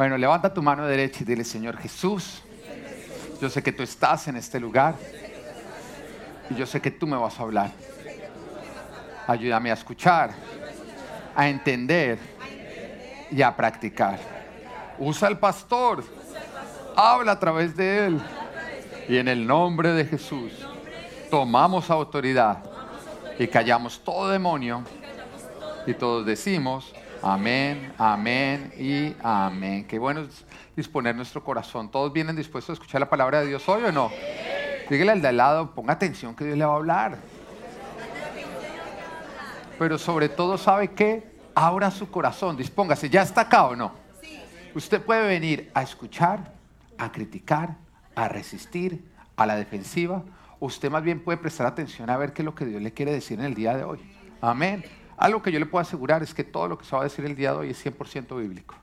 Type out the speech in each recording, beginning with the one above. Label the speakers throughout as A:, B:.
A: Bueno, levanta tu mano derecha y dile, Señor Jesús, yo sé que tú estás en este lugar y yo sé que tú me vas a hablar. Ayúdame a escuchar, a entender y a practicar. Usa el pastor, habla a través de él. Y en el nombre de Jesús tomamos autoridad y callamos todo demonio y todos decimos amén, amén y amén. Qué bueno disponer nuestro corazón. ¿Todos vienen dispuestos a escuchar la palabra de Dios hoy o no? Dígale al de al lado, ponga atención que Dios le va a hablar. Pero sobre todo, ¿sabe qué? Abra su corazón, dispóngase. ¿Ya está acá o no? Usted puede venir a escuchar, a criticar, a resistir, a la defensiva. Usted más bien puede prestar atención a ver qué es lo que Dios le quiere decir en el día de hoy. Amén. Algo que yo le puedo asegurar es que todo lo que se va a decir el día de hoy es 100% bíblico.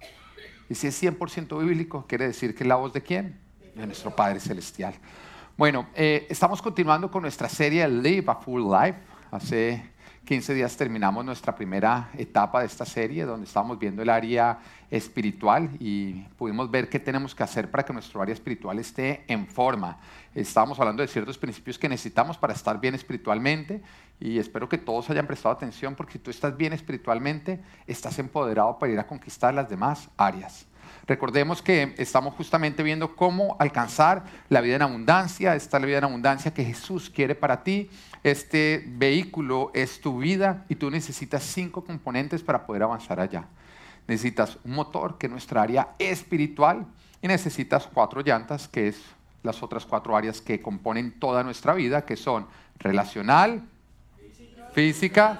A: Y si es 100% bíblico, quiere decir que es la voz de quién? De nuestro Padre Celestial. Bueno, eh, estamos continuando con nuestra serie Live a Full Life. Hace 15 días terminamos nuestra primera etapa de esta serie, donde estábamos viendo el área espiritual y pudimos ver qué tenemos que hacer para que nuestro área espiritual esté en forma. Estábamos hablando de ciertos principios que necesitamos para estar bien espiritualmente y espero que todos hayan prestado atención porque si tú estás bien espiritualmente, estás empoderado para ir a conquistar las demás áreas. Recordemos que estamos justamente viendo cómo alcanzar la vida en abundancia, esta la vida en abundancia que Jesús quiere para ti. Este vehículo es tu vida y tú necesitas cinco componentes para poder avanzar allá. Necesitas un motor, que es nuestra área espiritual, y necesitas cuatro llantas, que es las otras cuatro áreas que componen toda nuestra vida, que son relacional, física,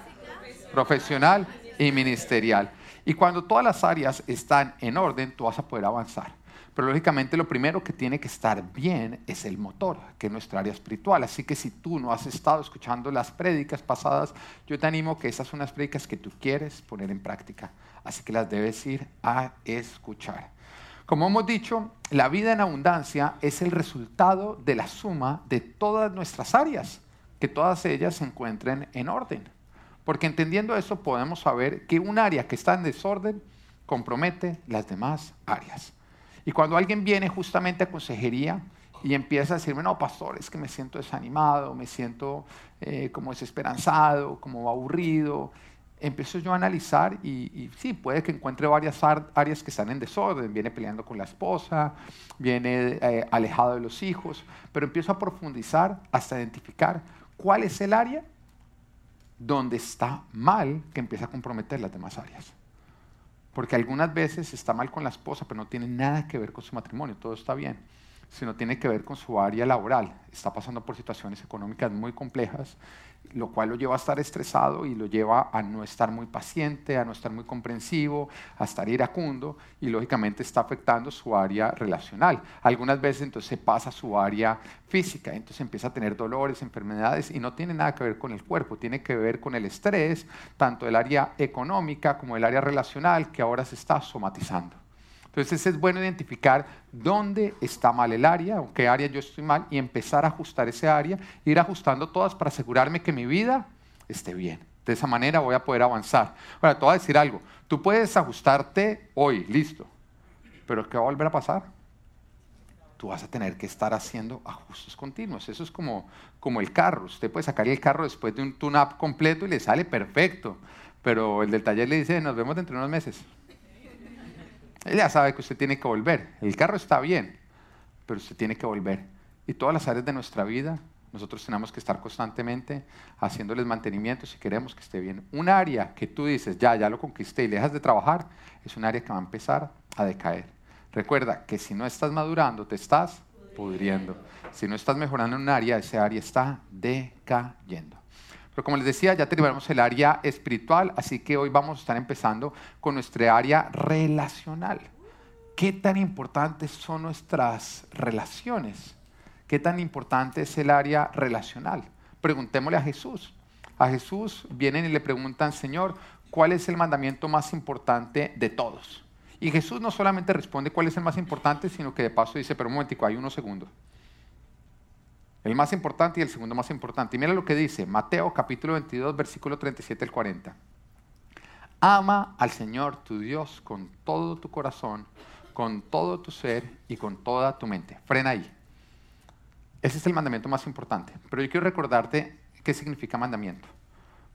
A: profesional y ministerial. Y cuando todas las áreas están en orden, tú vas a poder avanzar. Pero lógicamente lo primero que tiene que estar bien es el motor, que es nuestra área espiritual. Así que si tú no has estado escuchando las prédicas pasadas, yo te animo que esas son las prédicas que tú quieres poner en práctica. Así que las debes ir a escuchar. Como hemos dicho, la vida en abundancia es el resultado de la suma de todas nuestras áreas, que todas ellas se encuentren en orden. Porque entendiendo eso podemos saber que un área que está en desorden compromete las demás áreas. Y cuando alguien viene justamente a consejería y empieza a decirme, no, pastor, es que me siento desanimado, me siento eh, como desesperanzado, como aburrido, empiezo yo a analizar y, sí, puede que encuentre varias áreas que están en desorden. Viene peleando con la esposa, viene eh, alejado de los hijos, pero empiezo a profundizar hasta identificar cuál es el área donde está mal que empieza a comprometer las demás áreas. Porque algunas veces está mal con la esposa, pero no tiene nada que ver con su matrimonio, todo está bien, sino tiene que ver con su área laboral. Está pasando por situaciones económicas muy complejas lo cual lo lleva a estar estresado y lo lleva a no estar muy paciente, a no estar muy comprensivo, a estar iracundo y lógicamente está afectando su área relacional. Algunas veces entonces se pasa a su área física, entonces empieza a tener dolores, enfermedades y no tiene nada que ver con el cuerpo, tiene que ver con el estrés, tanto del área económica como del área relacional que ahora se está somatizando. Entonces es bueno identificar dónde está mal el área o qué área yo estoy mal y empezar a ajustar ese área, ir ajustando todas para asegurarme que mi vida esté bien. De esa manera voy a poder avanzar. Ahora, te voy a decir algo. Tú puedes ajustarte hoy, listo. Pero ¿qué va a volver a pasar? Tú vas a tener que estar haciendo ajustes continuos. Eso es como, como el carro. Usted puede sacar el carro después de un tune-up completo y le sale perfecto. Pero el del taller le dice, nos vemos dentro de unos meses. Ella ya sabe que usted tiene que volver. El carro está bien, pero usted tiene que volver. Y todas las áreas de nuestra vida, nosotros tenemos que estar constantemente haciéndoles mantenimiento si queremos que esté bien. Un área que tú dices, ya, ya lo conquisté y dejas de trabajar, es un área que va a empezar a decaer. Recuerda que si no estás madurando, te estás pudriendo. Si no estás mejorando en un área, ese área está decayendo. Pero como les decía, ya terminamos el área espiritual, así que hoy vamos a estar empezando con nuestra área relacional. ¿Qué tan importantes son nuestras relaciones? ¿Qué tan importante es el área relacional? Preguntémosle a Jesús. A Jesús vienen y le preguntan, Señor, ¿cuál es el mandamiento más importante de todos? Y Jesús no solamente responde cuál es el más importante, sino que de paso dice, pero un momentico, hay unos segundos. El más importante y el segundo más importante. Y mira lo que dice Mateo capítulo 22, versículo 37 al 40. Ama al Señor tu Dios con todo tu corazón, con todo tu ser y con toda tu mente. Frena ahí. Ese es el mandamiento más importante. Pero yo quiero recordarte qué significa mandamiento.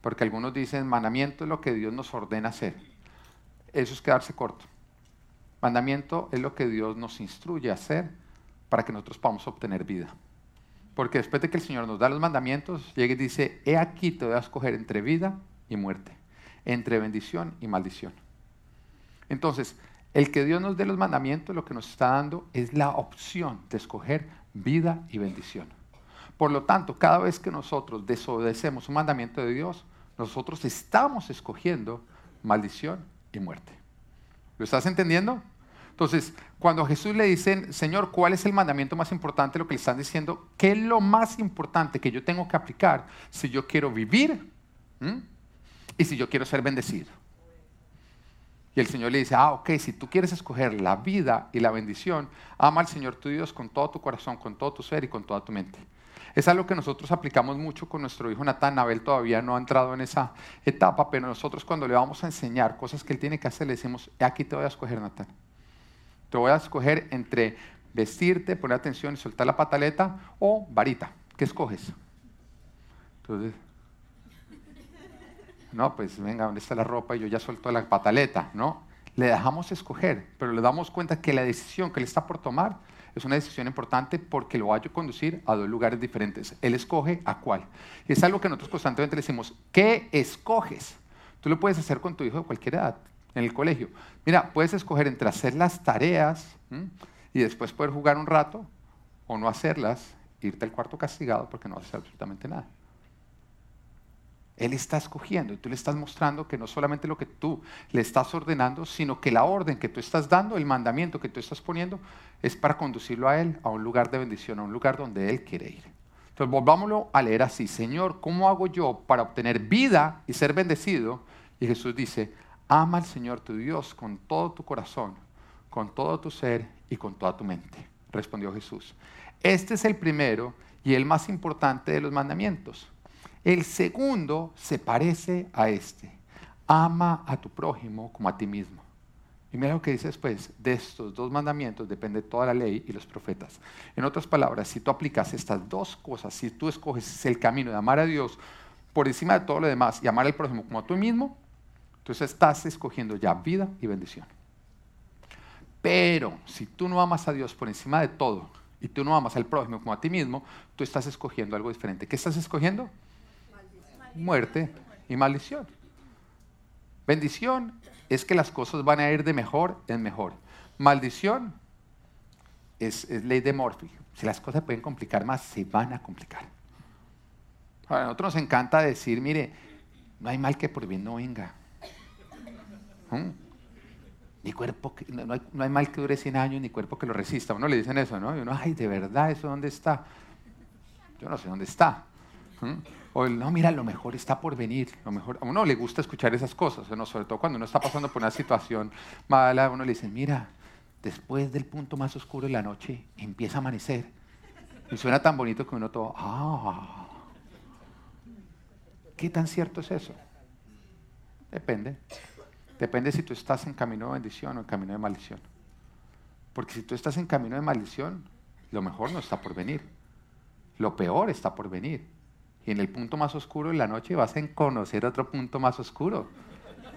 A: Porque algunos dicen, mandamiento es lo que Dios nos ordena hacer. Eso es quedarse corto. Mandamiento es lo que Dios nos instruye a hacer para que nosotros podamos obtener vida. Porque después de que el Señor nos da los mandamientos, llega y dice, he aquí te voy a escoger entre vida y muerte, entre bendición y maldición. Entonces, el que Dios nos dé los mandamientos, lo que nos está dando es la opción de escoger vida y bendición. Por lo tanto, cada vez que nosotros desobedecemos un mandamiento de Dios, nosotros estamos escogiendo maldición y muerte. ¿Lo estás entendiendo? Entonces, cuando a Jesús le dicen, Señor, ¿cuál es el mandamiento más importante? Lo que le están diciendo, ¿qué es lo más importante que yo tengo que aplicar si yo quiero vivir y si yo quiero ser bendecido? Y el Señor le dice, ah, ok, si tú quieres escoger la vida y la bendición, ama al Señor tu Dios con todo tu corazón, con todo tu ser y con toda tu mente. Es algo que nosotros aplicamos mucho con nuestro hijo Natán. Abel todavía no ha entrado en esa etapa, pero nosotros cuando le vamos a enseñar cosas que él tiene que hacer, le decimos, aquí te voy a escoger, Natán. Te voy a escoger entre vestirte, poner atención y soltar la pataleta o varita. ¿Qué escoges? Entonces, no, pues venga, ¿dónde está la ropa? Y yo ya suelto la pataleta, ¿no? Le dejamos escoger, pero le damos cuenta que la decisión que él está por tomar es una decisión importante porque lo va a conducir a dos lugares diferentes. Él escoge a cuál. Y es algo que nosotros constantemente decimos, ¿qué escoges? Tú lo puedes hacer con tu hijo de cualquier edad, en el colegio. Mira, puedes escoger entre hacer las tareas y después poder jugar un rato o no hacerlas, irte al cuarto castigado porque no haces absolutamente nada. Él está escogiendo y tú le estás mostrando que no solamente lo que tú le estás ordenando, sino que la orden que tú estás dando, el mandamiento que tú estás poniendo, es para conducirlo a Él a un lugar de bendición, a un lugar donde Él quiere ir. Entonces volvámoslo a leer así, Señor, ¿cómo hago yo para obtener vida y ser bendecido? Y Jesús dice, ama al Señor tu Dios con todo tu corazón, con todo tu ser y con toda tu mente. Respondió Jesús. Este es el primero y el más importante de los mandamientos. El segundo se parece a este. Ama a tu prójimo como a ti mismo. Y mira lo que dice después, de estos dos mandamientos depende toda la ley y los profetas. En otras palabras, si tú aplicas estas dos cosas, si tú escoges el camino de amar a Dios por encima de todo lo demás y amar al prójimo como a tú mismo, entonces estás escogiendo ya vida y bendición. Pero si tú no amas a Dios por encima de todo y tú no amas al prójimo como a ti mismo, tú estás escogiendo algo diferente. ¿Qué estás escogiendo? muerte y maldición. Bendición es que las cosas van a ir de mejor en mejor. Maldición es, ley de Morphy. Si las cosas pueden complicar más, se van a complicar. a nosotros nos encanta decir, mire, no hay mal que por bien no venga. Ni cuerpo, que, no, hay, mal que dure 100 años, ni cuerpo que lo resista. uno le dicen eso, ¿no? Y uno, ay, de verdad, ¿eso dónde está? Yo no sé dónde está. O el, no, mira, lo mejor está por venir. Lo mejor, a uno le gusta escuchar esas cosas, ¿no? sobre todo cuando uno está pasando por una situación mala, uno le dice, mira, después del punto más oscuro de la noche empieza a amanecer. Y suena tan bonito que uno todo, ah, ¿qué tan cierto es eso? Depende. Depende si tú estás en camino de bendición o en camino de maldición. Porque si tú estás en camino de maldición, lo mejor no está por venir. Lo peor está por venir. Y en el punto más oscuro de la noche vas a conocer otro punto más oscuro.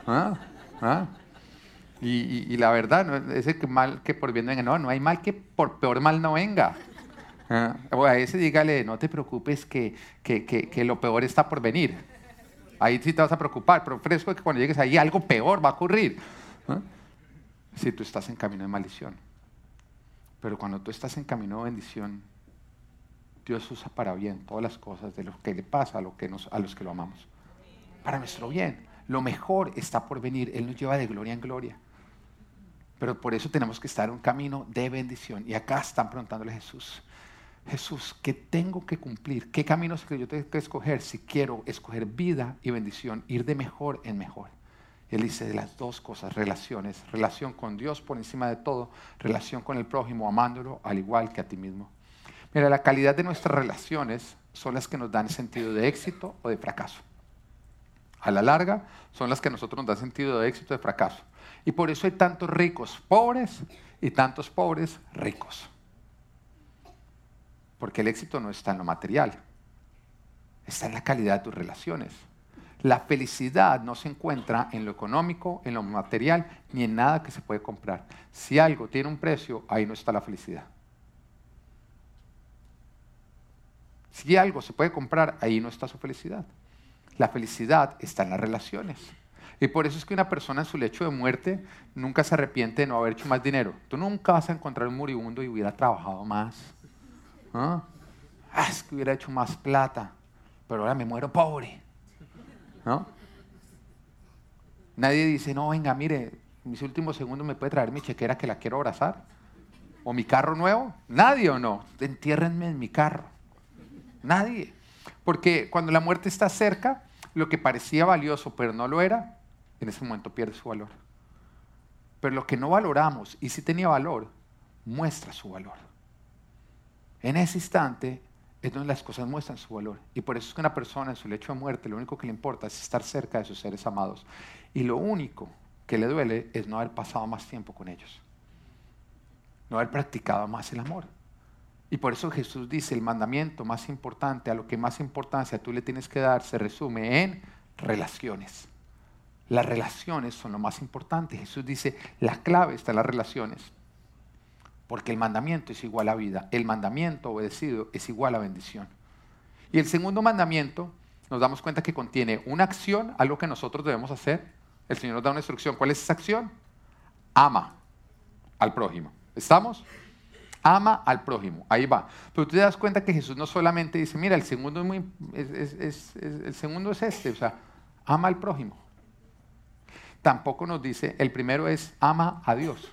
A: ¿Ah? ¿Ah? Y, la verdad, ese que mal que por bien venga, no, no hay mal que por peor mal no venga. ¿Ah? O a ese dígale, no te preocupes que, que, que, lo peor está por venir. Ahí sí te vas a preocupar, pero fresco que cuando llegues ahí algo peor va a ocurrir. Si tú estás en camino de maldición. Pero cuando tú estás en camino de bendición, Dios usa para bien todas las cosas de lo que le pasa a, lo que nos, a los que lo amamos. Para nuestro bien. Lo mejor está por venir. Él nos lleva de gloria en gloria. Pero por eso tenemos que estar en un camino de bendición. Y acá están preguntándole a Jesús, Jesús, ¿qué tengo que cumplir? ¿Qué caminos que yo tengo que escoger si quiero escoger vida y bendición, ir de mejor en mejor? Él dice de las dos cosas, relaciones, relación con Dios por encima de todo, relación con el prójimo, amándolo al igual que a ti mismo. Mira, la calidad de nuestras relaciones son las que nos dan sentido de éxito o de fracaso. A la larga, son las que a nosotros nos dan sentido de éxito o de fracaso. Y por eso hay tantos ricos pobres y tantos pobres ricos. Porque el éxito no está en lo material, está en la calidad de tus relaciones. La felicidad no se encuentra en lo económico, en lo material, ni en nada que se puede comprar. Si algo tiene un precio, ahí no está la felicidad. Si algo se puede comprar, ahí no está su felicidad. La felicidad está en las relaciones. Y por eso es que una persona en su lecho de muerte nunca se arrepiente de no haber hecho más dinero. Tú nunca vas a encontrar un moribundo y hubiera trabajado más. ¿Ah? es que hubiera hecho más plata, pero ahora me muero pobre. ¿no? Nadie dice, no, venga, mire, mis últimos segundos me puede traer mi chequera que la quiero abrazar. ¿O mi carro nuevo? Nadie o no. Entiérrenme en mi carro. Nadie. Porque cuando la muerte está cerca, lo que parecía valioso pero no lo era, en ese momento pierde su valor. Pero lo que no valoramos y si tenía valor, muestra su valor. En ese instante es donde las cosas muestran su valor. Y por eso es que una persona en su lecho de muerte lo único que le importa es estar cerca de sus seres amados. Y lo único que le duele es no haber pasado más tiempo con ellos. No haber practicado más el amor. Y por eso Jesús dice, el mandamiento más importante, a lo que más importancia tú le tienes que dar, se resume en relaciones. Las relaciones son lo más importante. Jesús dice, la clave está en las relaciones. Porque el mandamiento es igual a vida. El mandamiento obedecido es igual a bendición. Y el segundo mandamiento, nos damos cuenta que contiene una acción, algo que nosotros debemos hacer. El Señor nos da una instrucción. ¿Cuál es esa acción? Ama al prójimo. ¿Estamos? Ama al prójimo. Ahí va. Pero tú te das cuenta que Jesús no solamente dice, mira, el segundo es, muy, el segundo es este, o sea, ama al prójimo. Tampoco nos dice, el primero es ama a Dios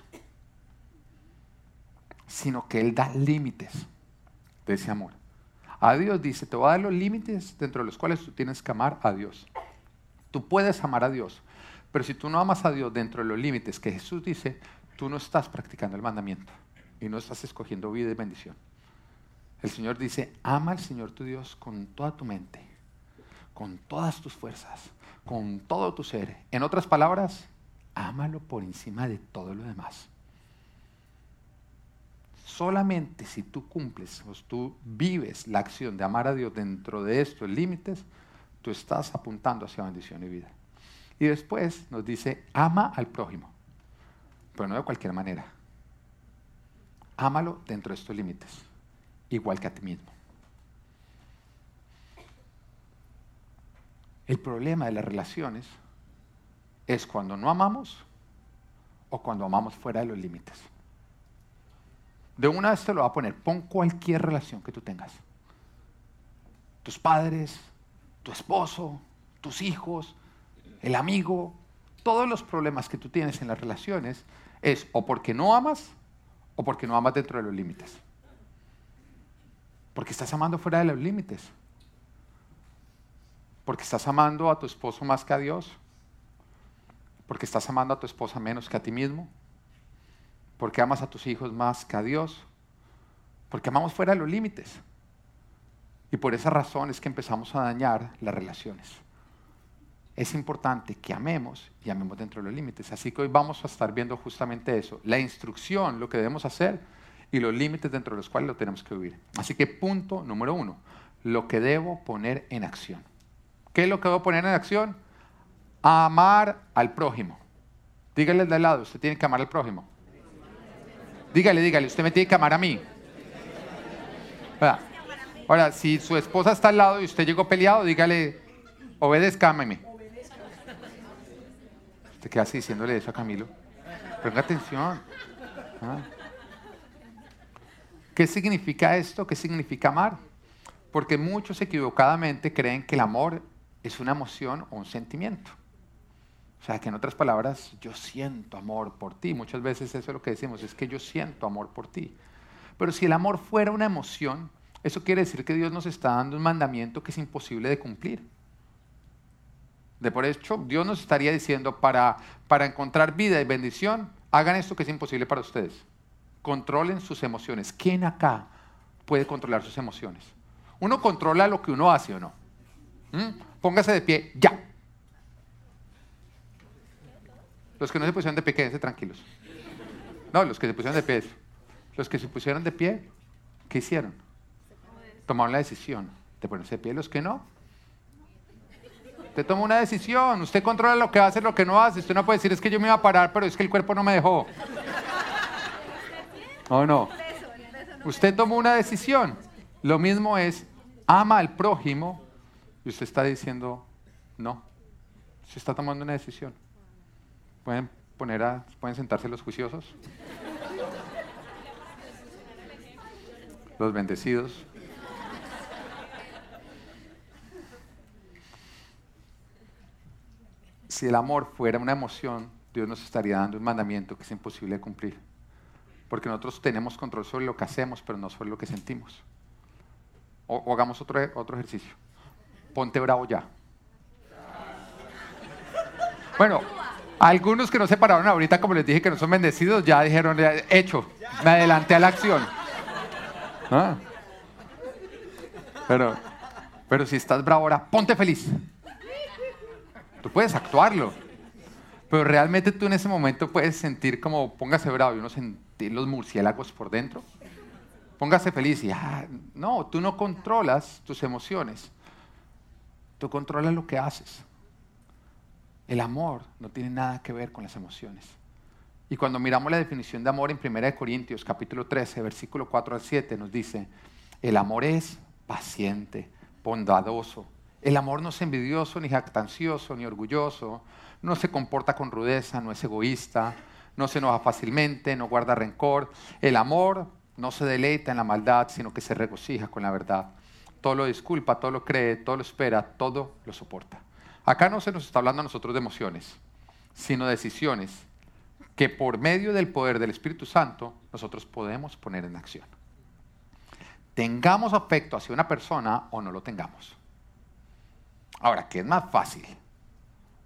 A: sino que Él da límites de ese amor. A Dios dice, te voy a dar los límites dentro de los cuales tú tienes que amar a Dios. Tú puedes amar a Dios, pero si tú no amas a Dios dentro de los límites que Jesús dice, tú no estás practicando el mandamiento y no estás escogiendo vida y bendición. El Señor dice, ama al Señor tu Dios con toda tu mente, con todas tus fuerzas, con todo tu ser. En otras palabras, ámalo por encima de todo lo demás. Solamente si tú cumples o tú vives la acción de amar a Dios dentro de estos límites, tú estás apuntando hacia bendición y vida. Y después nos dice, ama al prójimo, pero no de cualquier manera. Ámalo dentro de estos límites, igual que a ti mismo. El problema de las relaciones es cuando no amamos o cuando amamos fuera de los límites. De una vez te lo voy a poner. Pon cualquier relación que tú tengas. Tus padres, tu esposo, tus hijos, el amigo, todos los problemas que tú tienes en las relaciones es o porque no amas o porque no amas dentro de los límites. Porque estás amando fuera de los límites. Porque estás amando a tu esposo más que a Dios. Porque estás amando a tu esposa menos que a ti mismo porque amas a tus hijos más que a Dios, porque amamos fuera de los límites. Y por esa razón es que empezamos a dañar las relaciones. Es importante que amemos y amemos dentro de los límites. Así que hoy vamos a estar viendo justamente eso, la instrucción, lo que debemos hacer y los límites dentro de los cuales lo tenemos que vivir. Así que punto número uno, lo que debo poner en acción. ¿Qué es lo que debo poner en acción? Amar al prójimo. Dígale de lado, usted tiene que amar al prójimo. Dígale, dígale, usted me tiene que amar a mí. Ahora, si su esposa está al lado y usted llegó peleado, dígale, obedezcámeme. Usted queda así diciéndole eso a Camilo. Ponga atención. ¿Ah? ¿Qué significa esto? ¿Qué significa amar? Porque muchos equivocadamente creen que el amor es una emoción o un sentimiento. O sea, que en otras palabras, yo siento amor por ti. Muchas veces eso es lo que decimos, es que yo siento amor por ti. Pero si el amor fuera una emoción, eso quiere decir que Dios nos está dando un mandamiento que es imposible de cumplir. De por hecho, Dios nos estaría diciendo, para, para encontrar vida y bendición, hagan esto que es imposible para ustedes. Controlen sus emociones. ¿Quién acá puede controlar sus emociones? Uno controla lo que uno hace o no. ¿Mm? Póngase de pie, ya. Los que no se pusieron de pie, quédense tranquilos. No, los que se pusieron de pie. Los que se pusieron de pie, ¿qué hicieron? Tomaron la decisión de ponerse de pie. Los que no, Usted toma una decisión, usted controla lo que hace, lo que no hace. Usted no puede decir es que yo me iba a parar, pero es que el cuerpo no me dejó. ¿O no? Usted tomó una decisión. Lo mismo es, ama al prójimo y usted está diciendo, no. Usted está tomando una decisión. ¿Pueden, poner a, ¿Pueden sentarse los juiciosos? Los bendecidos. si el amor fuera una emoción, Dios nos estaría dando un mandamiento que es imposible de cumplir. Porque nosotros tenemos control sobre lo que hacemos, pero no sobre lo que sentimos. O, hagamos otro, otro ejercicio. Ponte bravo ya. Bueno, algunos que no se pararon ahorita, como les dije que no son bendecidos, ya dijeron, hecho, me adelanté a la acción. ¿Ah? Pero, pero si estás bravo ahora, ponte feliz. Tú puedes actuarlo. Pero realmente tú en ese momento puedes sentir como, póngase bravo y uno sentir los murciélagos por dentro. Póngase feliz y, ah, no, tú no controlas tus emociones. Tú controlas lo que haces. El amor no tiene nada que ver con las emociones. Y cuando miramos la definición de amor en 1 Corintios capítulo 13, versículo 4 al 7, nos dice, el amor es paciente, bondadoso, el amor no es envidioso, ni jactancioso, ni orgulloso, no se comporta con rudeza, no es egoísta, no se enoja fácilmente, no guarda rencor. El amor no se deleita en la maldad, sino que se regocija con la verdad. Todo lo disculpa, todo lo cree, todo lo espera, todo lo soporta. Acá no se nos está hablando a nosotros de emociones, sino de decisiones que por medio del poder del Espíritu Santo nosotros podemos poner en acción. Tengamos afecto hacia una persona o no lo tengamos. Ahora, ¿qué es más fácil?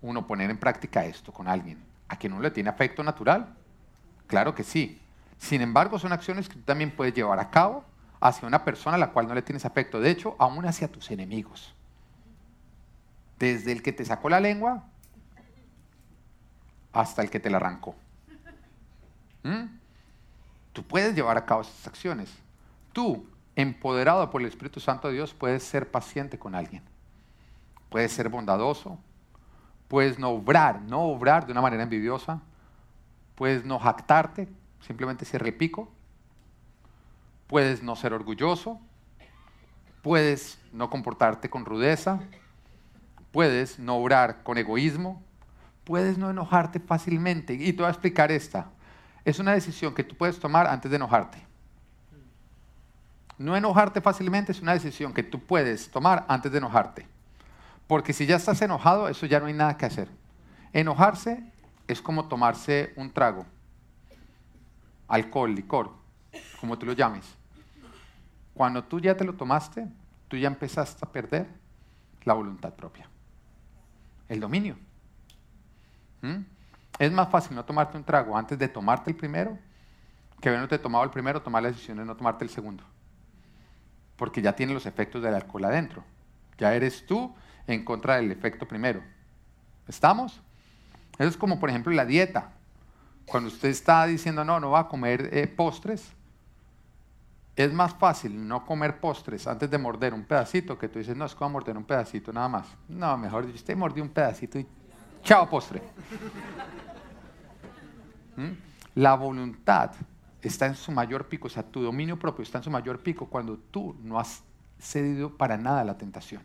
A: Uno poner en práctica esto con alguien a quien uno le tiene afecto natural. Claro que sí. Sin embargo, son acciones que tú también puedes llevar a cabo hacia una persona a la cual no le tienes afecto. De hecho, aún hacia tus enemigos. Desde el que te sacó la lengua hasta el que te la arrancó. ¿Mm? Tú puedes llevar a cabo esas acciones. Tú, empoderado por el Espíritu Santo de Dios, puedes ser paciente con alguien puedes ser bondadoso, puedes no obrar, no obrar de una manera envidiosa, puedes no jactarte, simplemente ser el pico, puedes no ser orgulloso, puedes no comportarte con rudeza, puedes no obrar con egoísmo, puedes no enojarte fácilmente. Y te voy a explicar esta. Es una decisión que tú puedes tomar antes de enojarte. No enojarte fácilmente es una decisión que tú puedes tomar antes de enojarte. Porque si ya estás enojado, eso ya no hay nada que hacer. Enojarse es como tomarse un trago, alcohol, licor, como tú lo llames. Cuando tú ya te lo tomaste, tú ya empezaste a perder la voluntad propia, el dominio. ¿Mm? Es más fácil no tomarte un trago antes de tomarte el primero que habiéndote tomado el primero, tomar la decisión de no tomarte el segundo. Porque ya tiene los efectos del alcohol adentro. Ya eres tú en contra del efecto primero. ¿Estamos? Eso es como, por ejemplo, la dieta. Cuando usted está diciendo, no, no va a comer eh, postres, es más fácil no comer postres antes de morder un pedacito que tú dices, no, es que voy a morder un pedacito nada más. No, mejor dicho, usted mordió un pedacito y chao postre. ¿Mm? La voluntad está en su mayor pico, o sea, tu dominio propio está en su mayor pico cuando tú no has cedido para nada a la tentación.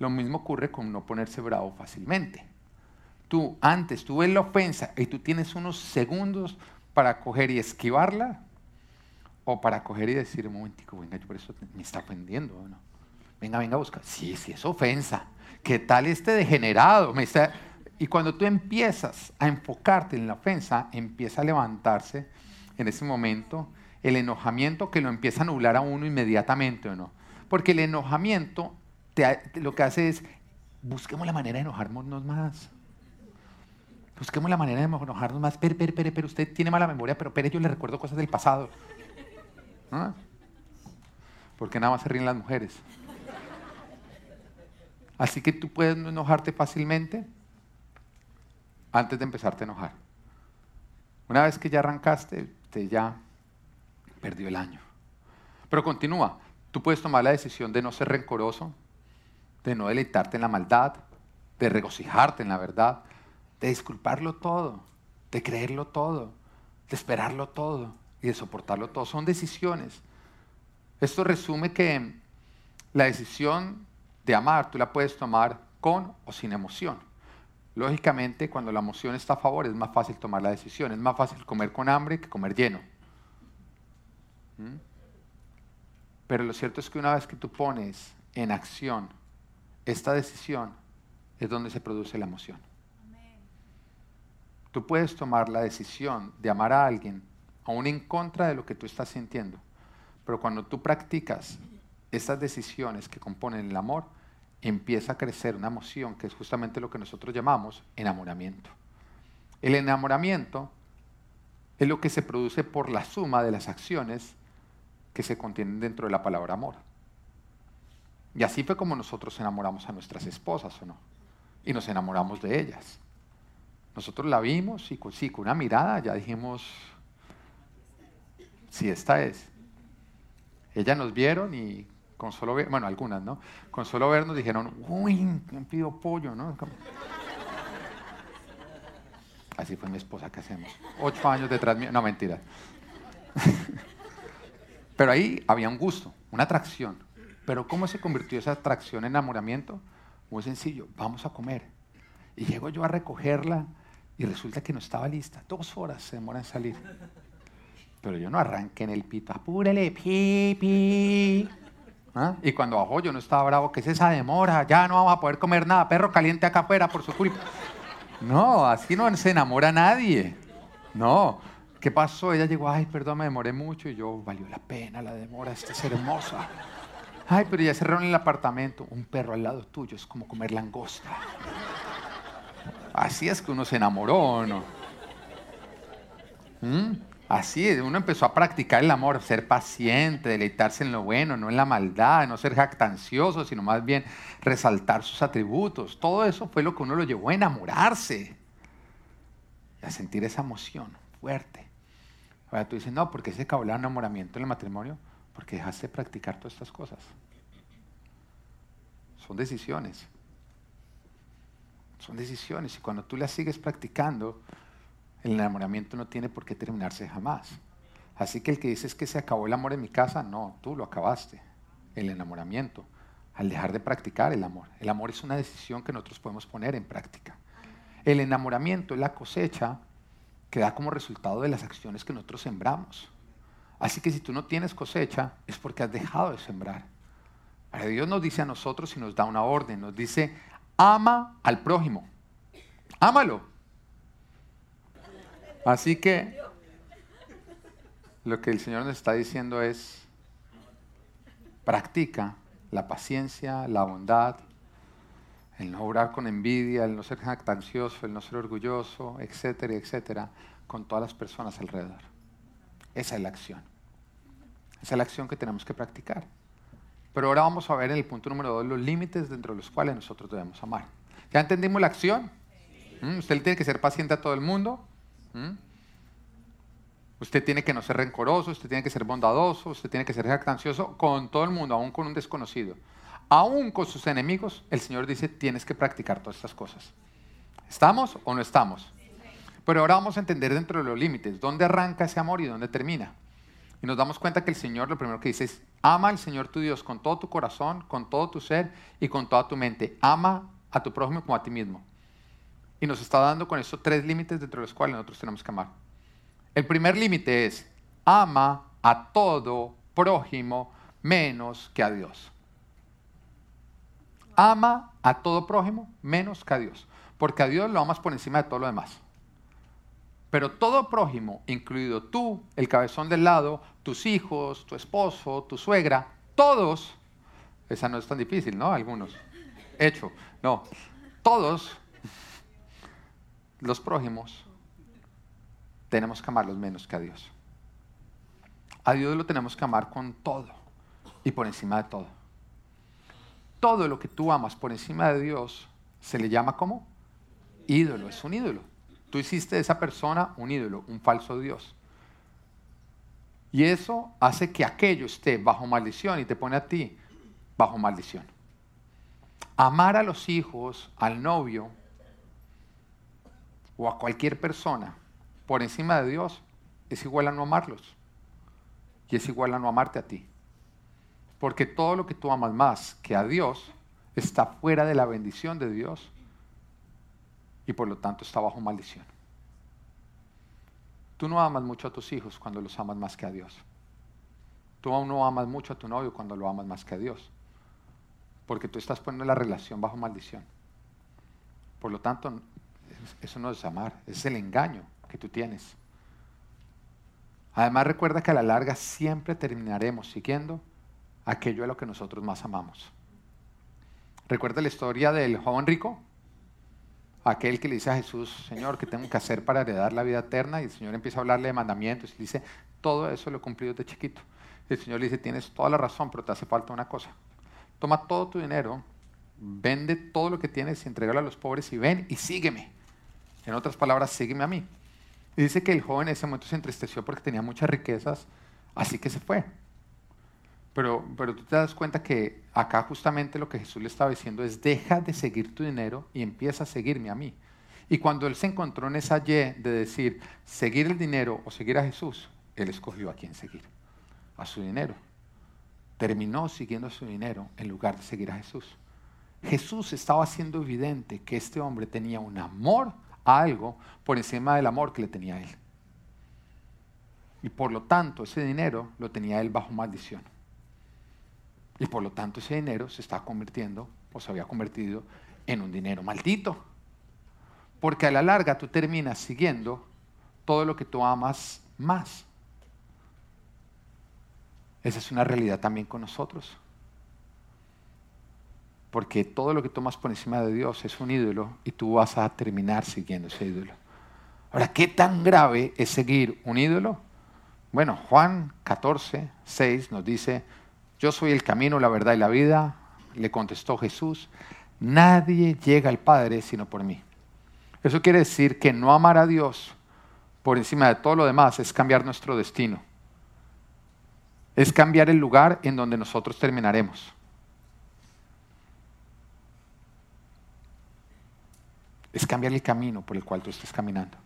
A: Lo mismo ocurre con no ponerse bravo fácilmente. Tú antes, tú ves la ofensa y tú tienes unos segundos para coger y esquivarla o para coger y decir, un momentico, venga, yo por eso me está ofendiendo. ¿no? Venga, venga, busca. Sí, sí, es ofensa. ¿Qué tal este degenerado? Me está... Y cuando tú empiezas a enfocarte en la ofensa, empieza a levantarse en ese momento el enojamiento que lo empieza a nublar a uno inmediatamente, ¿o no? Porque el enojamiento lo que hace es, busquemos la manera de enojarnos más. Busquemos la manera de enojarnos más. Pero, pero, pero, pero usted tiene mala memoria, pero, pero yo le recuerdo cosas del pasado. Porque nada más se ríen las mujeres. Así que tú puedes no enojarte fácilmente antes de empezarte a enojar. Una vez que ya arrancaste, te ya perdió el año. Pero continúa. Tú puedes tomar la decisión de no ser rencoroso, de no deleitarte en la maldad, de regocijarte en la verdad, de disculparlo todo, de creerlo todo, de esperarlo todo y de soportarlo todo. Son decisiones. Esto resume que la decisión de amar tú la puedes tomar con o sin emoción. Lógicamente, cuando la emoción está a favor es más fácil tomar la decisión, es más fácil comer con hambre que comer lleno. ¿Mm? Pero lo cierto es que una vez que tú pones en acción esta decisión, es donde se produce la emoción. Tú puedes tomar la decisión de amar a alguien aún en contra de lo que tú estás sintiendo. Pero cuando tú practicas estas decisiones que componen el amor, empieza a crecer una emoción que es justamente lo que nosotros llamamos enamoramiento. El enamoramiento es lo que se produce por la suma de las acciones que se contienen dentro de la palabra amor. Y así fue como nosotros enamoramos a nuestras esposas, ¿o no? Y nos enamoramos de ellas. Nosotros la vimos y con, una mirada ya dijimos, sí, esta es. Ellas nos vieron y con solo ver, bueno, algunas, ¿no? Con solo vernos dijeron, uy, me pido pollo, ¿no? Así fue mi esposa, ¿qué hacemos? Ocho años detrás mío, no, mentira. Pero ahí había un gusto, una atracción. Pero ¿cómo se convirtió esa atracción en enamoramiento? Muy sencillo, vamos a comer. Y llego yo a recogerla y resulta que no estaba lista. Dos horas se demora en salir. Pero yo no arranqué en el pito, apúrele, pi, ¿Ah? Y cuando bajó yo no estaba bravo, ¿qué es esa demora? Ya no vamos a poder comer nada, perro caliente acá afuera por su culpa. No, así no se enamora nadie. No. ¿Qué pasó? Ella llegó, ay, perdón, me demoré mucho. Y yo, valió la pena la demora, esta es hermosa. Ay, pero ya cerraron el apartamento. Un perro al lado tuyo es como comer langosta. Así es que uno se enamoró, ¿o no? ¿Mm? Así uno empezó a practicar el amor, ser paciente, deleitarse en lo bueno, no en la maldad, no ser jactancioso, sino más bien resaltar sus atributos. Todo eso fue lo que uno lo llevó a enamorarse y a sentir esa emoción fuerte. Ahora tú dices, no, porque se acabó el enamoramiento en el matrimonio? Porque dejaste de practicar todas estas cosas. Son decisiones. Son decisiones. Y cuando tú las sigues practicando, el enamoramiento no tiene por qué terminarse jamás. Así que el que dices que se acabó el amor en mi casa, no, tú lo acabaste. El enamoramiento. Al dejar de practicar el amor. El amor es una decisión que nosotros podemos poner en práctica. El enamoramiento es la cosecha que da como resultado de las acciones que nosotros sembramos. Así que si tú no tienes cosecha, es porque has dejado de sembrar. Ahora Dios nos dice a nosotros y nos da una orden, nos dice, ama al prójimo. Ámalo. Así que lo que el Señor nos está diciendo es, practica la paciencia, la bondad, el no obrar con envidia, el no ser jactancioso, el no ser orgulloso, etcétera, etcétera, con todas las personas alrededor. Esa es la acción. Esa es la acción que tenemos que practicar. Pero ahora vamos a ver en el punto número dos los límites dentro de los cuales nosotros debemos amar. ¿Ya entendimos la acción? ¿Mm? Usted tiene que ser paciente a todo el mundo. ¿Mm? Usted tiene que no ser rencoroso, usted tiene que ser bondadoso, usted tiene que ser jactancioso con todo el mundo, aún con un desconocido. Aún con sus enemigos, el Señor dice, tienes que practicar todas estas cosas. ¿Estamos o no estamos? Pero ahora vamos a entender dentro de los límites, dónde arranca ese amor y dónde termina. Y nos damos cuenta que el Señor lo primero que dice es, ama al Señor tu Dios con todo tu corazón, con todo tu ser y con toda tu mente. Ama a tu prójimo como a ti mismo. Y nos está dando con eso tres límites dentro de los cuales nosotros tenemos que amar. El primer límite es, ama a todo prójimo menos que a Dios. Ama a todo prójimo menos que a Dios. Porque a Dios lo amas por encima de todo lo demás. Pero todo prójimo, incluido tú, el cabezón del lado, tus hijos, tu esposo, tu suegra, todos, esa no es tan difícil, ¿no? Algunos. Hecho, no. Todos los prójimos, tenemos que amarlos menos que a Dios. A Dios lo tenemos que amar con todo y por encima de todo. Todo lo que tú amas por encima de Dios se le llama como ídolo, es un ídolo. Tú hiciste de esa persona un ídolo, un falso Dios. Y eso hace que aquello esté bajo maldición y te pone a ti bajo maldición. Amar a los hijos, al novio o a cualquier persona por encima de Dios es igual a no amarlos. Y es igual a no amarte a ti. Porque todo lo que tú amas más que a Dios está fuera de la bendición de Dios y por lo tanto está bajo maldición. Tú no amas mucho a tus hijos cuando los amas más que a Dios. Tú aún no amas mucho a tu novio cuando lo amas más que a Dios. Porque tú estás poniendo la relación bajo maldición. Por lo tanto, eso no es amar, es el engaño que tú tienes. Además recuerda que a la larga siempre terminaremos siguiendo aquello a lo que nosotros más amamos. ¿Recuerda la historia del joven rico? Aquel que le dice a Jesús, Señor, ¿qué tengo que hacer para heredar la vida eterna? Y el Señor empieza a hablarle de mandamientos y dice, todo eso lo he cumplido de chiquito. El Señor le dice, tienes toda la razón, pero te hace falta una cosa. Toma todo tu dinero, vende todo lo que tienes y entrégalo a los pobres y ven y sígueme. En otras palabras, sígueme a mí. Y dice que el joven en ese momento se entristeció porque tenía muchas riquezas, así que se fue. Pero, pero tú te das cuenta que acá justamente lo que Jesús le estaba diciendo es, deja de seguir tu dinero y empieza a seguirme a mí. Y cuando él se encontró en esa Y de decir, seguir el dinero o seguir a Jesús, él escogió a quién seguir, a su dinero. Terminó siguiendo a su dinero en lugar de seguir a Jesús. Jesús estaba haciendo evidente que este hombre tenía un amor a algo por encima del amor que le tenía a él. Y por lo tanto, ese dinero lo tenía él bajo maldición. Y por lo tanto ese dinero se está convirtiendo o se había convertido en un dinero maldito. Porque a la larga tú terminas siguiendo todo lo que tú amas más. Esa es una realidad también con nosotros. Porque todo lo que tomas por encima de Dios es un ídolo y tú vas a terminar siguiendo ese ídolo. Ahora, ¿qué tan grave es seguir un ídolo? Bueno, Juan 14, 6 nos dice, yo soy el camino, la verdad y la vida, le contestó Jesús, nadie llega al Padre sino por mí. Eso quiere decir que no amar a Dios por encima de todo lo demás es cambiar nuestro destino. Es cambiar el lugar en donde nosotros terminaremos. Es cambiar el camino por el cual tú estás caminando.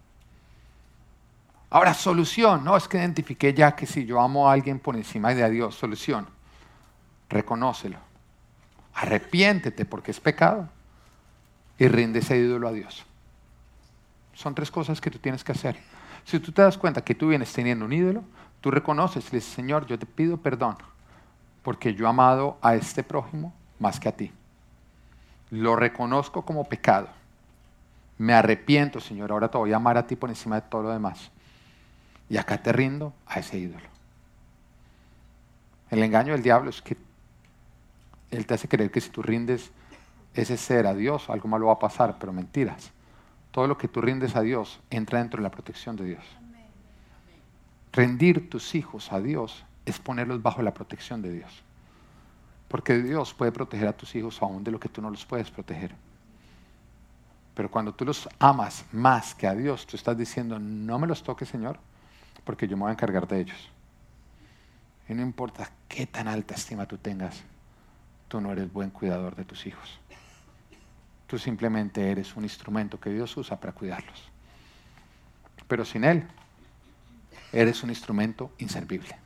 A: Ahora, solución. No, es que identifiqué ya que si yo amo a alguien por encima de Dios, solución reconócelo. Arrepiéntete porque es pecado y rinde ese ídolo a Dios. Son tres cosas que tú tienes que hacer. Si tú te das cuenta que tú vienes teniendo un ídolo, tú reconoces y le dices, Señor, yo te pido perdón porque yo he amado a este prójimo más que a ti. Lo reconozco como pecado. Me arrepiento, Señor, ahora te voy a amar a ti por encima de todo lo demás. Y acá te rindo a ese ídolo. El engaño del diablo es que él te hace creer que si tú rindes ese ser a Dios, algo malo va a pasar, pero mentiras. Todo lo que tú rindes a Dios entra dentro de la protección de Dios. Rendir tus hijos a Dios es ponerlos bajo la protección de Dios. Porque Dios puede proteger a tus hijos aún de lo que tú no los puedes proteger. Pero cuando tú los amas más que a Dios, tú estás diciendo, no me los toques, Señor, porque yo me voy a encargar de ellos. Y no importa qué tan alta estima tú tengas, tú no eres buen cuidador de tus hijos. Tú simplemente eres un instrumento que Dios usa para cuidarlos. Pero sin Él, eres un instrumento inservible.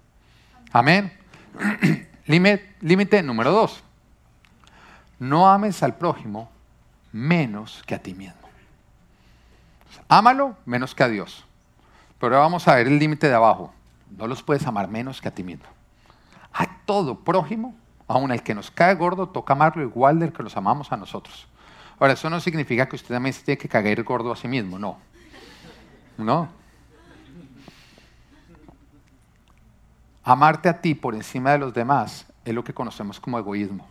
A: Amén. Límite número dos. No ames al prójimo menos que a ti mismo. Ámalo menos que a Dios. Pero ahora vamos a ver el límite de abajo. No los puedes amar menos que a ti mismo. A todo prójimo aún el que nos cae gordo, toca amarlo igual del que los amamos a nosotros. Ahora, eso no significa que usted también se tiene que caer gordo a sí mismo, no. No. Amarte a ti por encima de los demás es lo que conocemos como egoísmo,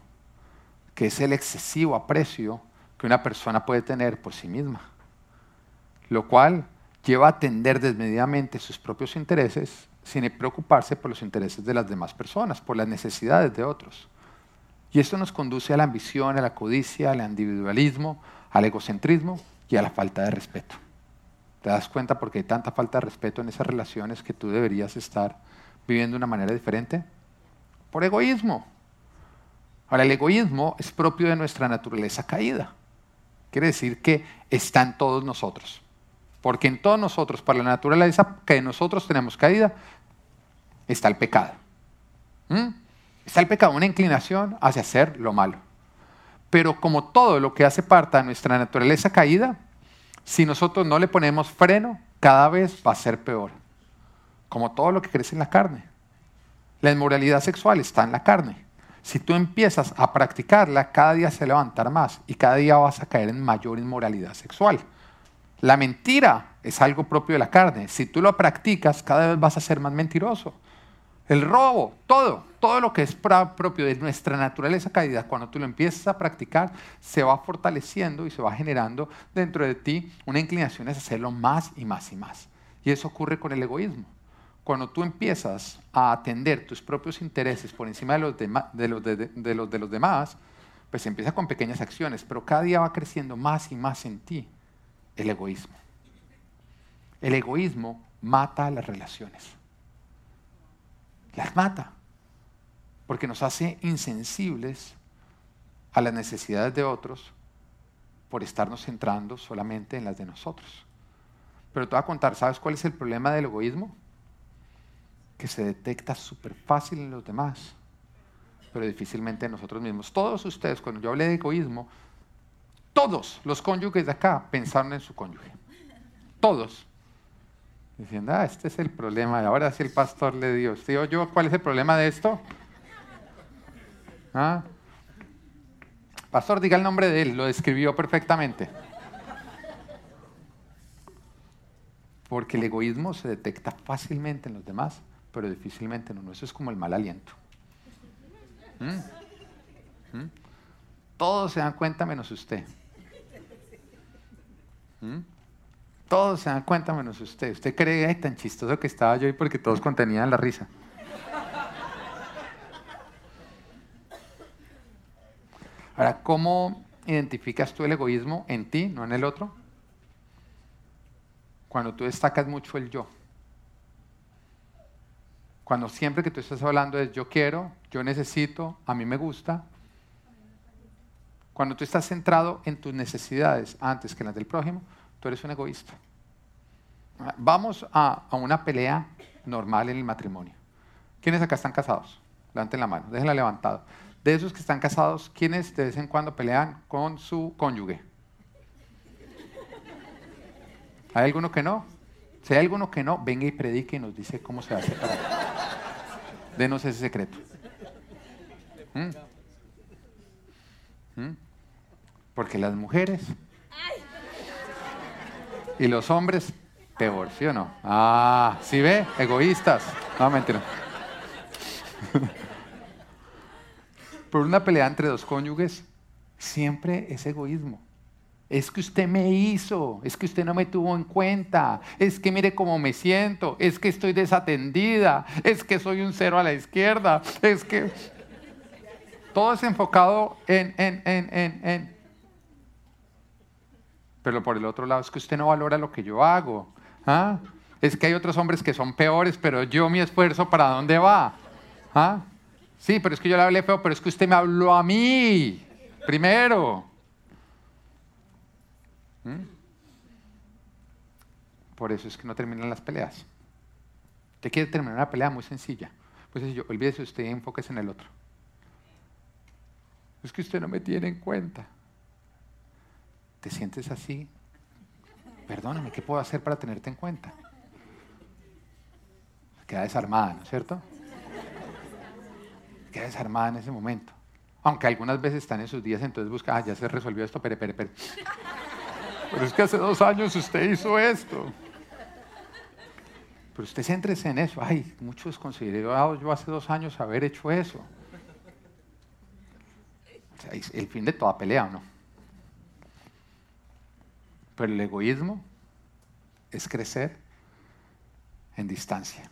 A: que es el excesivo aprecio que una persona puede tener por sí misma, lo cual lleva a atender desmedidamente sus propios intereses sin preocuparse por los intereses de las demás personas, por las necesidades de otros. Y esto nos conduce a la ambición, a la codicia, al individualismo, al egocentrismo y a la falta de respeto. ¿Te das cuenta porque hay tanta falta de respeto en esas relaciones que tú deberías estar viviendo de una manera diferente? Por egoísmo. Ahora, el egoísmo es propio de nuestra naturaleza caída. Quiere decir que está en todos nosotros. Porque en todos nosotros, para la naturaleza que nosotros tenemos caída, está el pecado. ¿Mm? Está el pecado, una inclinación hacia hacer lo malo. Pero como todo lo que hace parte de nuestra naturaleza caída, si nosotros no le ponemos freno, cada vez va a ser peor. Como todo lo que crece en la carne. La inmoralidad sexual está en la carne. Si tú empiezas a practicarla, cada día se levantar más y cada día vas a caer en mayor inmoralidad sexual. La mentira es algo propio de la carne. Si tú lo practicas, cada vez vas a ser más mentiroso. El robo, todo, todo lo que es propio de nuestra naturaleza caída, cuando tú lo empiezas a practicar, se va fortaleciendo y se va generando dentro de ti una inclinación a hacerlo más y más y más. Y eso ocurre con el egoísmo cuando tú empiezas a atender tus propios intereses por encima de los, de, los, los demás, pues empieza con pequeñas acciones, pero cada día va creciendo más y más en ti el egoísmo. El egoísmo mata las relaciones. Las mata, porque nos hace insensibles a las necesidades de otros por estarnos centrando solamente en las de nosotros. Pero te voy a contar, ¿sabes cuál es el problema del egoísmo? Que se detecta súper fácil en los demás, pero difícilmente en nosotros mismos. Todos ustedes, cuando yo hablé de egoísmo, todos los cónyuges de acá pensaron en su cónyuge. Todos. Diciendo, ah, este es el problema. Y ahora sí el pastor le dio. ¿Sí yo cuál es el problema de esto? ¿Ah? Pastor, diga el nombre de él, lo describió perfectamente. Porque el egoísmo se detecta fácilmente en los demás pero difícilmente no. Eso es como el mal aliento. ¿Mm? ¿Mm? Todos se dan cuenta menos usted. ¿Mm? Todos se dan cuenta menos usted. Usted cree, ay, tan chistoso que estaba yo ahí porque todos contenían la risa. Ahora, ¿cómo identificas tú el egoísmo en ti, no en el otro? Cuando tú destacas mucho el yo. Cuando siempre que tú estás hablando es yo quiero, yo necesito, a mí me gusta. Cuando tú estás centrado en tus necesidades antes que las del prójimo, tú eres un egoísta. Vamos a, una pelea normal en el matrimonio. ¿Quiénes acá están casados? Levanten la mano, déjenla levantado. De esos que están casados, ¿quiénes de vez en cuando pelean con su cónyuge? ¿Hay alguno que no? Si hay alguno que no, venga y predique y nos dice cómo se hace para... Denos ese secreto. ¿Mm? ¿Mm? Porque las mujeres y los hombres, peor, ¿sí o no? Ah, ¿sí ve? Egoístas. No, mentira. Por una pelea entre dos cónyuges, siempre es egoísmo. Es que usted me hizo, es que usted no me tuvo en cuenta, es que mire cómo me siento, es que estoy desatendida, es que soy un cero a la izquierda, es que todo es enfocado en, en, en, en, en. Pero por el otro lado es que usted no valora lo que yo hago. ¿ah? Es que hay otros hombres que son peores, pero yo mi esfuerzo para dónde va. ¿Ah? Sí, pero es que yo le hablé feo, pero es que usted me habló a mí primero. ¿Mm? Por eso es que no terminan las peleas. Usted quiere terminar una pelea muy sencilla. Pues yo, olvídese usted y enfóquese en el otro. Es que usted no me tiene en cuenta. ¿Te sientes así? Perdóname, ¿qué puedo hacer para tenerte en cuenta? Queda desarmada, ¿no es cierto? Queda desarmada en ese momento. Aunque algunas veces están en sus días, entonces busca, ah, ya se resolvió esto, pere, pere, pere. Pero es que hace dos años usted hizo esto. Pero usted céntrese en eso. Ay, muchos considerados yo hace dos años haber hecho eso. El fin de toda pelea, ¿no? Pero el egoísmo es crecer en distancia,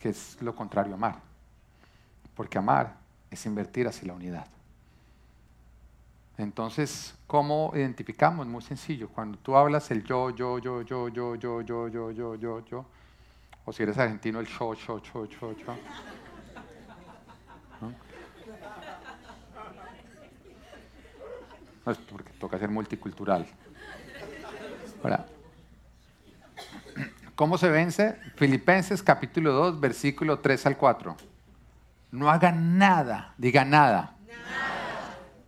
A: que es lo contrario a amar. Porque amar es invertir hacia la unidad. Entonces, ¿cómo identificamos? Muy sencillo. Cuando tú hablas el yo, yo, yo, yo, yo, yo, yo, yo, yo, yo, yo, o si eres argentino, el yo, yo, yo, yo, yo. ¿No? es porque toca ser multicultural. Ahora, ¿cómo se vence? Filipenses capítulo 2, versículo 3 al 4. No hagan nada, diga nada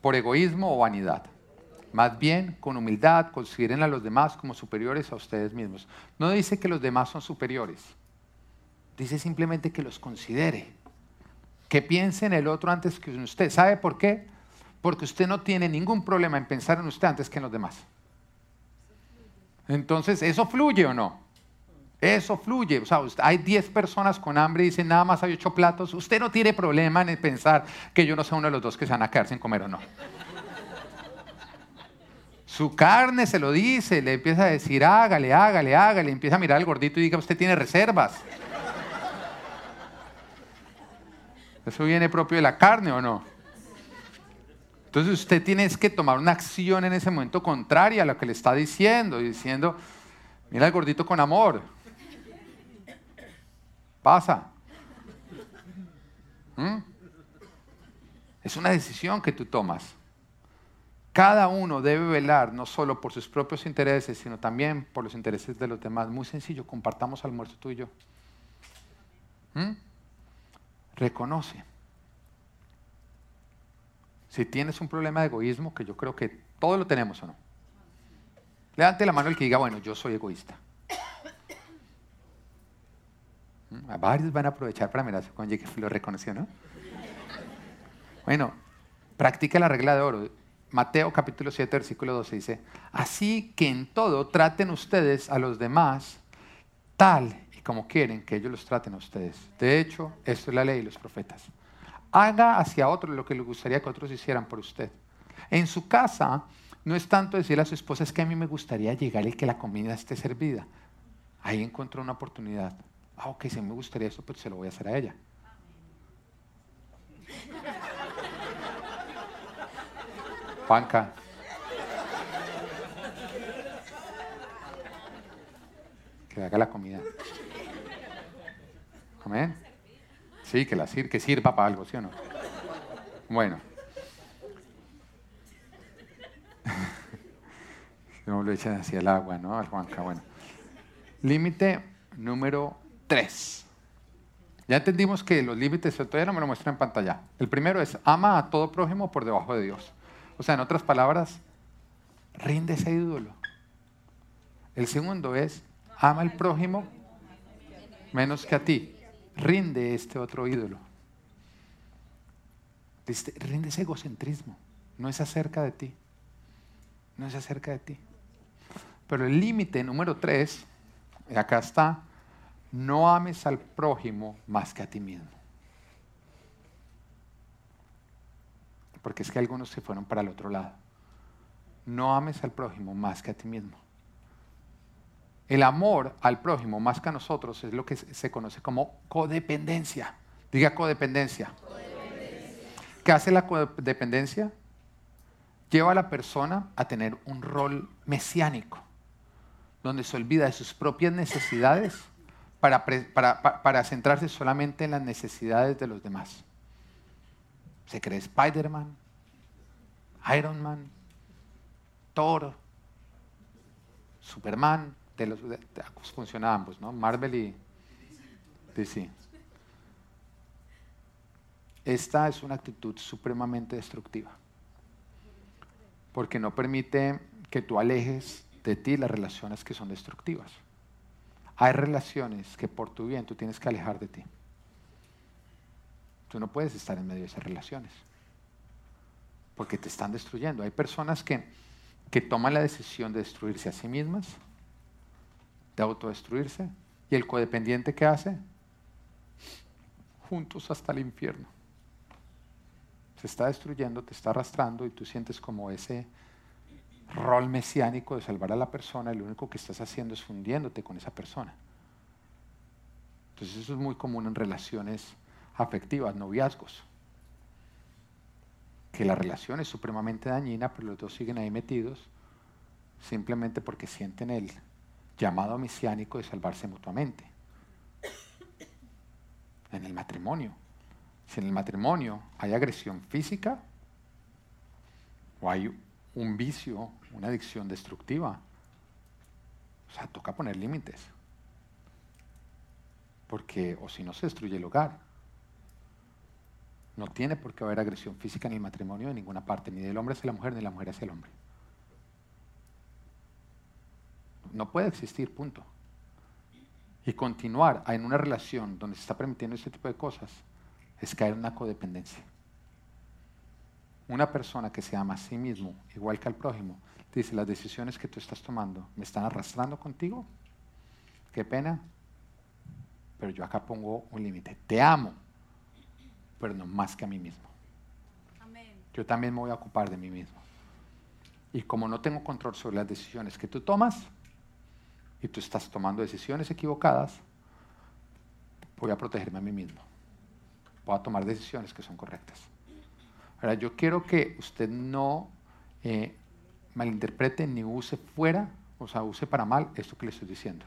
A: por egoísmo o vanidad. Más bien, con humildad, consideren a los demás como superiores a ustedes mismos. No dice que los demás son superiores. Dice simplemente que los considere. Que piense en el otro antes que en usted. ¿Sabe por qué? Porque usted no tiene ningún problema en pensar en usted antes que en los demás. Entonces, ¿eso fluye o no? Eso fluye. O sea, hay 10 personas con hambre y dicen nada más hay 8 platos. Usted no tiene problema en pensar que yo no soy uno de los dos que se van a quedar sin comer o no. Su carne se lo dice, le empieza a decir hágale, hágale, hágale. Empieza a mirar al gordito y diga usted tiene reservas. ¿Eso viene propio de la carne o no? Entonces usted tiene que tomar una acción en ese momento contraria a lo que le está diciendo, diciendo, mira al gordito con amor, pasa. ¿Mm? Es una decisión que tú tomas. Cada uno debe velar no solo por sus propios intereses, sino también por los intereses de los demás. Muy sencillo, compartamos almuerzo tú y yo. ¿Mm? Reconoce. Si tienes un problema de egoísmo, que yo creo que todos lo tenemos o no, levante la mano el que diga, bueno, yo soy egoísta. Varios van a aprovechar para mirarse con que lo reconoció, ¿no? Bueno, practica la regla de oro. Mateo capítulo 7, versículo 12 dice, así que en todo traten ustedes a los demás tal y como quieren que ellos los traten a ustedes. De hecho, esto es la ley y los profetas. Haga hacia otros lo que le gustaría que otros hicieran por usted. En su casa no es tanto decirle a su esposa, es que a mí me gustaría llegar y que la comida esté servida. Ahí encontró una oportunidad. Ah, ok, si me gustaría esto, pues se lo voy a hacer a ella. Panca. Que haga la comida. Amén. Sí, que, la sir que sirva para algo, ¿sí o no? Bueno. no lo echan hacia el agua, ¿no? Al Juanca, bueno. Límite número tres. Ya entendimos que los límites, todavía no me lo muestran en pantalla. El primero es, ama a todo prójimo por debajo de Dios. O sea, en otras palabras, rinde ese ídolo. El segundo es, ama al prójimo menos que a ti. Rinde este otro ídolo. Rinde ese egocentrismo. No es acerca de ti. No es acerca de ti. Pero el límite número tres, acá está, no ames al prójimo más que a ti mismo. Porque es que algunos se fueron para el otro lado. No ames al prójimo más que a ti mismo. El amor al prójimo más que a nosotros es lo que se conoce como codependencia. Diga codependencia. codependencia. ¿Qué hace la codependencia? Lleva a la persona a tener un rol mesiánico, donde se olvida de sus propias necesidades para, centrarse solamente en las necesidades de los demás. Se cree Spider-Man, Iron Man, Thor, Superman, los, funciona ambos, ¿no? Marvel y DC. Esta es una actitud supremamente destructiva, porque no permite que tú alejes de ti las relaciones que son destructivas. Hay relaciones que por tu bien tú tienes que alejar de ti. Tú no puedes estar en medio de esas relaciones porque te están destruyendo. Hay personas que, que toman la decisión de destruirse a sí mismas, de autodestruirse, y el codependiente que hace, juntos hasta el infierno. Se está destruyendo, te está arrastrando y tú sientes como ese rol mesiánico de salvar a la persona lo único que estás haciendo es fundiéndote con esa persona. Entonces eso es muy común en relaciones afectivas, noviazgos. que la relación es supremamente dañina, pero los dos siguen ahí metidos simplemente porque sienten el llamado mesiánico de salvarse mutuamente. En el matrimonio. Si en el matrimonio hay agresión física o hay un vicio, una adicción destructiva, o sea, toca poner límites. Porque o si no se destruye el hogar. No tiene por qué haber agresión física en el matrimonio de ninguna parte, ni del hombre hacia la mujer, ni de la mujer hacia el hombre. No puede existir, punto. Y continuar en una relación donde se está permitiendo este tipo de cosas es caer en una codependencia. Una persona que se ama a sí mismo, igual que al prójimo, dice, las decisiones que tú estás tomando me están arrastrando contigo. Qué pena, pero yo acá pongo un límite. Te amo, pero no más que a mí mismo. Yo también me voy a ocupar de mí mismo. Y como no tengo control sobre las decisiones que tú tomas, y tú estás tomando decisiones equivocadas, voy a protegerme a mí mismo. Voy a tomar decisiones que son correctas. Ahora, yo quiero que usted no eh, malinterprete ni use fuera, o sea, use para mal esto que le estoy diciendo.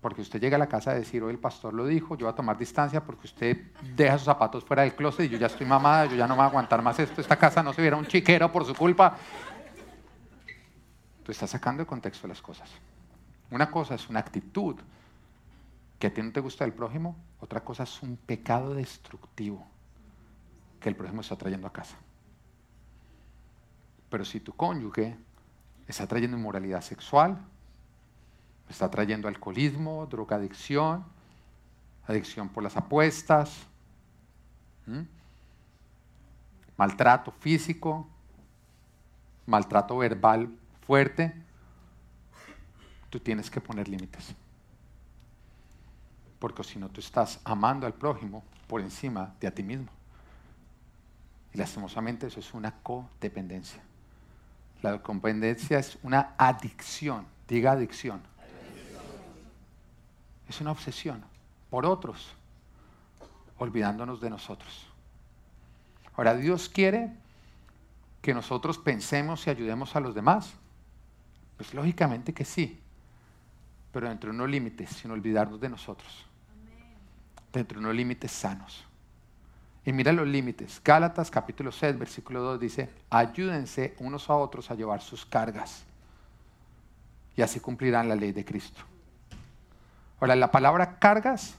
A: Porque usted llega a la casa a decir, hoy el pastor lo dijo, yo voy a tomar distancia porque usted deja sus zapatos fuera del closet y yo ya estoy mamada, yo ya no me voy a aguantar más esto, esta casa no se viera un chiquero por su culpa. Tú estás sacando de contexto las cosas. Una cosa es una actitud que a ti no te gusta del prójimo, otra cosa es un pecado destructivo que el prójimo está trayendo a casa. Pero si tu cónyuge está trayendo inmoralidad sexual, está trayendo alcoholismo, drogadicción, adicción por las apuestas, maltrato físico, maltrato verbal fuerte, tú tienes que poner límites. Porque si no, tú estás amando al prójimo por encima de a ti mismo. Y lastimosamente eso es una codependencia. La codependencia es una adicción, diga adicción. Es una obsesión por otros, olvidándonos de nosotros. Ahora, Dios quiere que nosotros pensemos y ayudemos a los demás. Pues lógicamente que sí, pero dentro de unos límites, sin olvidarnos de nosotros. Dentro de unos límites sanos. Y mira los límites. Gálatas capítulo 6, versículo 2 dice, ayúdense unos a otros a llevar sus cargas. Y así cumplirán la ley de Cristo. Ahora, la palabra cargas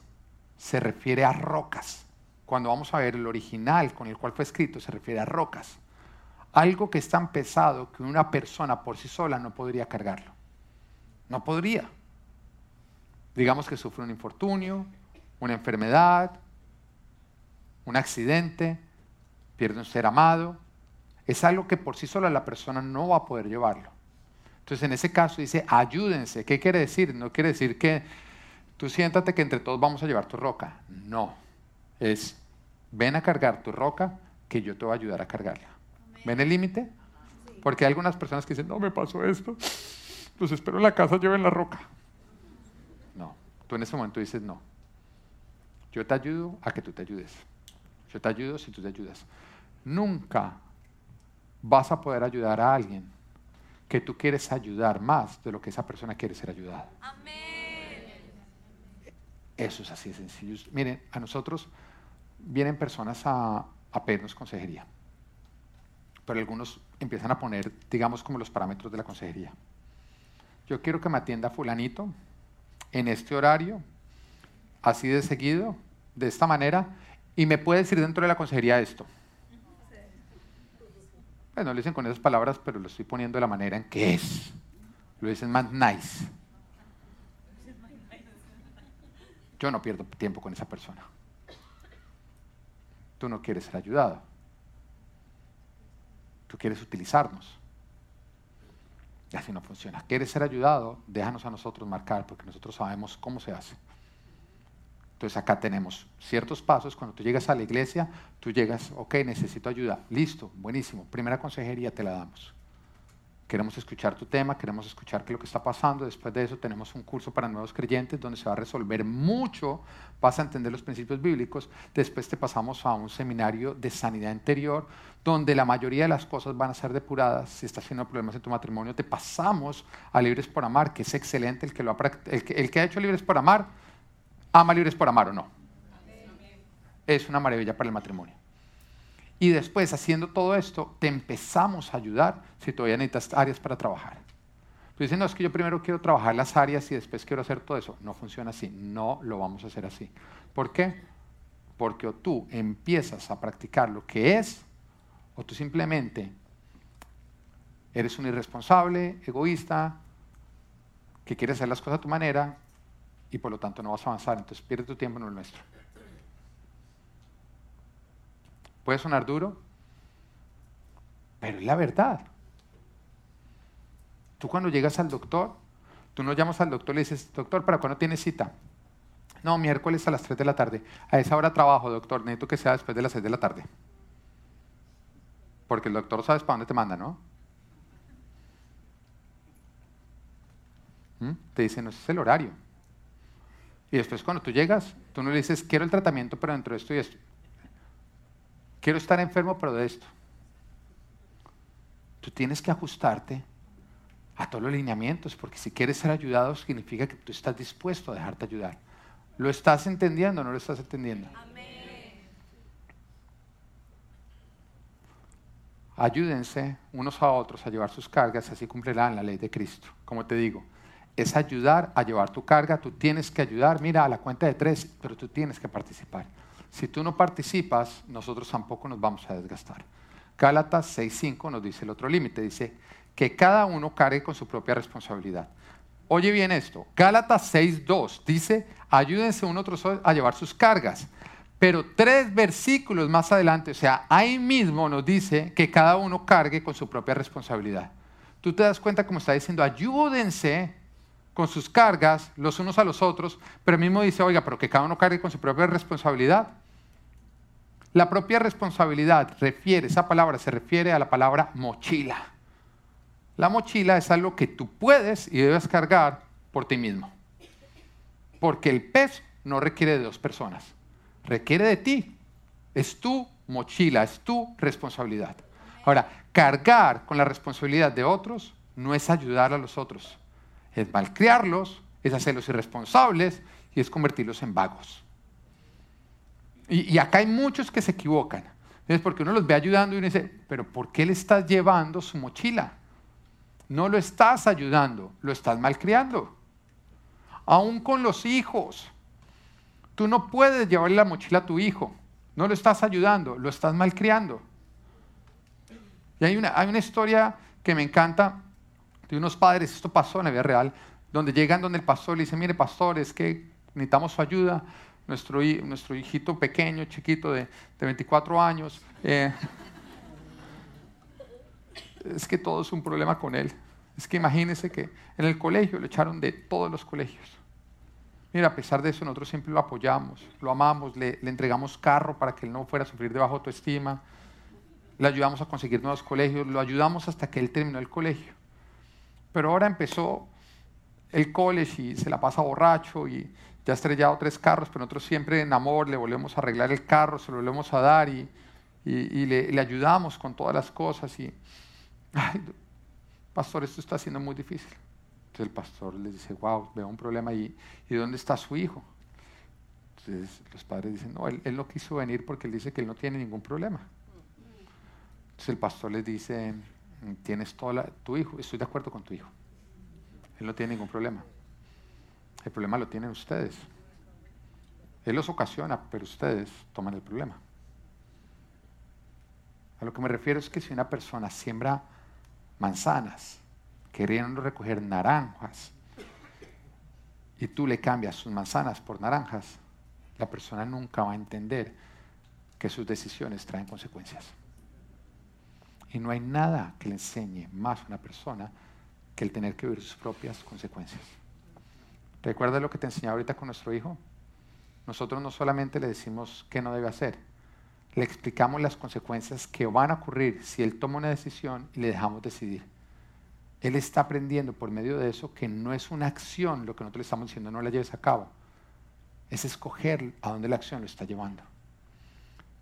A: se refiere a rocas. Cuando vamos a ver el original con el cual fue escrito, se refiere a rocas. Algo que es tan pesado que una persona por sí sola no podría cargarlo. No podría. Digamos que sufre un infortunio, una enfermedad, un accidente, pierde un ser amado. Es algo que por sí sola la persona no va a poder llevarlo. Entonces en ese caso dice, ayúdense. ¿Qué quiere decir? No quiere decir que tú siéntate que entre todos vamos a llevar tu roca. No. Es, ven a cargar tu roca que yo te voy a ayudar a cargarla. ¿Ven el límite? Porque hay algunas personas que dicen, no me pasó esto, pues espero en la casa lleven la roca. No, tú en ese momento dices, no, yo te ayudo a que tú te ayudes. Yo te ayudo si tú te ayudas. Nunca vas a poder ayudar a alguien que tú quieres ayudar más de lo que esa persona quiere ser ayudada. Eso es así de sencillo. Miren, a nosotros vienen personas a, a pedirnos consejería, pero algunos empiezan a poner, digamos, como los parámetros de la consejería. Yo quiero que me atienda fulanito en este horario, así de seguido, de esta manera, y me puede decir dentro de la consejería esto. Bueno, no lo dicen con esas palabras, pero lo estoy poniendo de la manera en que es. Lo dicen más nice. Yo no pierdo tiempo con esa persona. Tú no quieres ser ayudado. Tú quieres utilizarnos. Y así no funciona. ¿Quieres ser ayudado? Déjanos a nosotros marcar, porque nosotros sabemos cómo se hace. Entonces acá tenemos ciertos pasos. Cuando tú llegas a la iglesia, tú llegas, ok, necesito ayuda. Listo, buenísimo. Primera consejería te la damos. Queremos escuchar tu tema, queremos escuchar qué es lo que está pasando. Después de eso tenemos un curso para nuevos creyentes donde se va a resolver mucho, vas a entender los principios bíblicos. Después te pasamos a un seminario de sanidad interior donde la mayoría de las cosas van a ser depuradas. Si estás teniendo problemas en tu matrimonio, te pasamos a Libres por Amar, que es excelente. El que, ha, el que ha hecho Libres por Amar, ama Libres por Amar o no. Es una maravilla para el matrimonio. Y después, haciendo todo esto, te empezamos a ayudar si todavía necesitas áreas para trabajar. Tú dices, no, es que yo primero quiero trabajar las áreas y después quiero hacer todo eso. No funciona así, no lo vamos a hacer así. ¿Por qué? Porque tú empiezas a practicar lo que es, o tú simplemente eres un irresponsable, egoísta, que quiere hacer las cosas a tu manera y por lo tanto no vas a avanzar. Entonces pierde tu tiempo en el nuestro. Puede sonar duro, pero es la verdad. Tú cuando llegas al doctor, tú no llamas al doctor y le dices, doctor, ¿para cuándo tienes cita? No, miércoles a las 3 de la tarde. A esa hora trabajo, doctor. Necesito que sea después de las 6 de la tarde. Porque el doctor sabes para dónde te manda, ¿no? ¿Mm? Te dicen, no, ese es el horario. Y después cuando tú llegas, tú no le dices, quiero el tratamiento, pero dentro de esto y esto. Quiero estar enfermo, pero de esto. Tú tienes que ajustarte a todos los lineamientos, porque si quieres ser ayudado significa que tú estás dispuesto a dejarte ayudar. ¿Lo estás entendiendo o no lo estás entendiendo? Ayúdense unos a otros a llevar sus cargas, así cumplirán la ley de Cristo. Como te digo, es ayudar a llevar tu carga, tú tienes que ayudar, mira, a la cuenta de tres, pero tú tienes que participar. Si tú no participas, nosotros tampoco nos vamos a desgastar. Gálatas 6.5 nos dice el otro límite, dice que cada uno cargue con su propia responsabilidad. Oye bien esto, Gálatas 6.2 dice, ayúdense uno otro a llevar sus cargas. Pero tres versículos más adelante, o sea, ahí mismo nos dice que cada uno cargue con su propia responsabilidad. Tú te das cuenta como está diciendo, ayúdense con sus cargas los unos a los otros, pero mismo dice, oiga, pero que cada uno cargue con su propia responsabilidad. La propia responsabilidad refiere, esa palabra se refiere a la palabra mochila. La mochila es algo que tú puedes y debes cargar por ti mismo. Porque el peso no requiere de dos personas, requiere de ti. Es tu mochila, es tu responsabilidad. Ahora, cargar con la responsabilidad de otros no es ayudar a los otros, es malcriarlos, es hacerlos irresponsables y es convertirlos en vagos. Y, acá hay muchos que se equivocan. Es porque uno los ve ayudando y uno dice, pero ¿por qué le estás llevando su mochila? No lo estás ayudando, lo estás malcriando. Aún con los hijos. Tú no puedes llevarle la mochila a tu hijo. No lo estás ayudando, lo estás malcriando. Y hay una, hay una historia que me encanta de unos padres, esto pasó en la vida real, donde llegan donde el pastor le dice, mire pastor, es que necesitamos su ayuda nuestro, nuestro hijito pequeño, chiquito de, 24 años. Eh, es que todo es un problema con él. Es que imagínense que en el colegio lo echaron de todos los colegios. Mira, a pesar de eso, nosotros siempre lo apoyamos, lo amamos, le, le entregamos carro para que él no fuera a sufrir de bajo autoestima, le ayudamos a conseguir nuevos colegios, lo ayudamos hasta que él terminó el colegio. Pero ahora empezó el college y se la pasa borracho y ya ha estrellado tres carros, pero nosotros siempre en amor le volvemos a arreglar el carro, se lo volvemos a dar y, le, ayudamos con todas las cosas. Y, ay, pastor, esto está siendo muy difícil. Entonces el pastor les dice, wow, veo un problema ahí. ¿Y dónde está su hijo? Entonces los padres dicen, no, él, no quiso venir porque él dice que él no tiene ningún problema. Entonces el pastor les dice, tienes toda tu hijo, estoy de acuerdo con tu hijo. Él no tiene ningún problema. El problema lo tienen ustedes. Él los ocasiona, pero ustedes toman el problema. A lo que me refiero es que si una persona siembra manzanas, queriendo recoger naranjas, y tú le cambias sus manzanas por naranjas, la persona nunca va a entender que sus decisiones traen consecuencias. Y no hay nada que le enseñe más a una persona que el tener que vivir sus propias consecuencias. ¿Recuerda lo que te enseñé ahorita con nuestro hijo? Nosotros no solamente le decimos qué no debe hacer, le explicamos las consecuencias que van a ocurrir si él toma una decisión y le dejamos decidir. él está aprendiendo por medio de eso que no es una acción lo que nosotros le estamos diciendo, no la lleves a cabo. Es escoger a dónde la acción lo está llevando.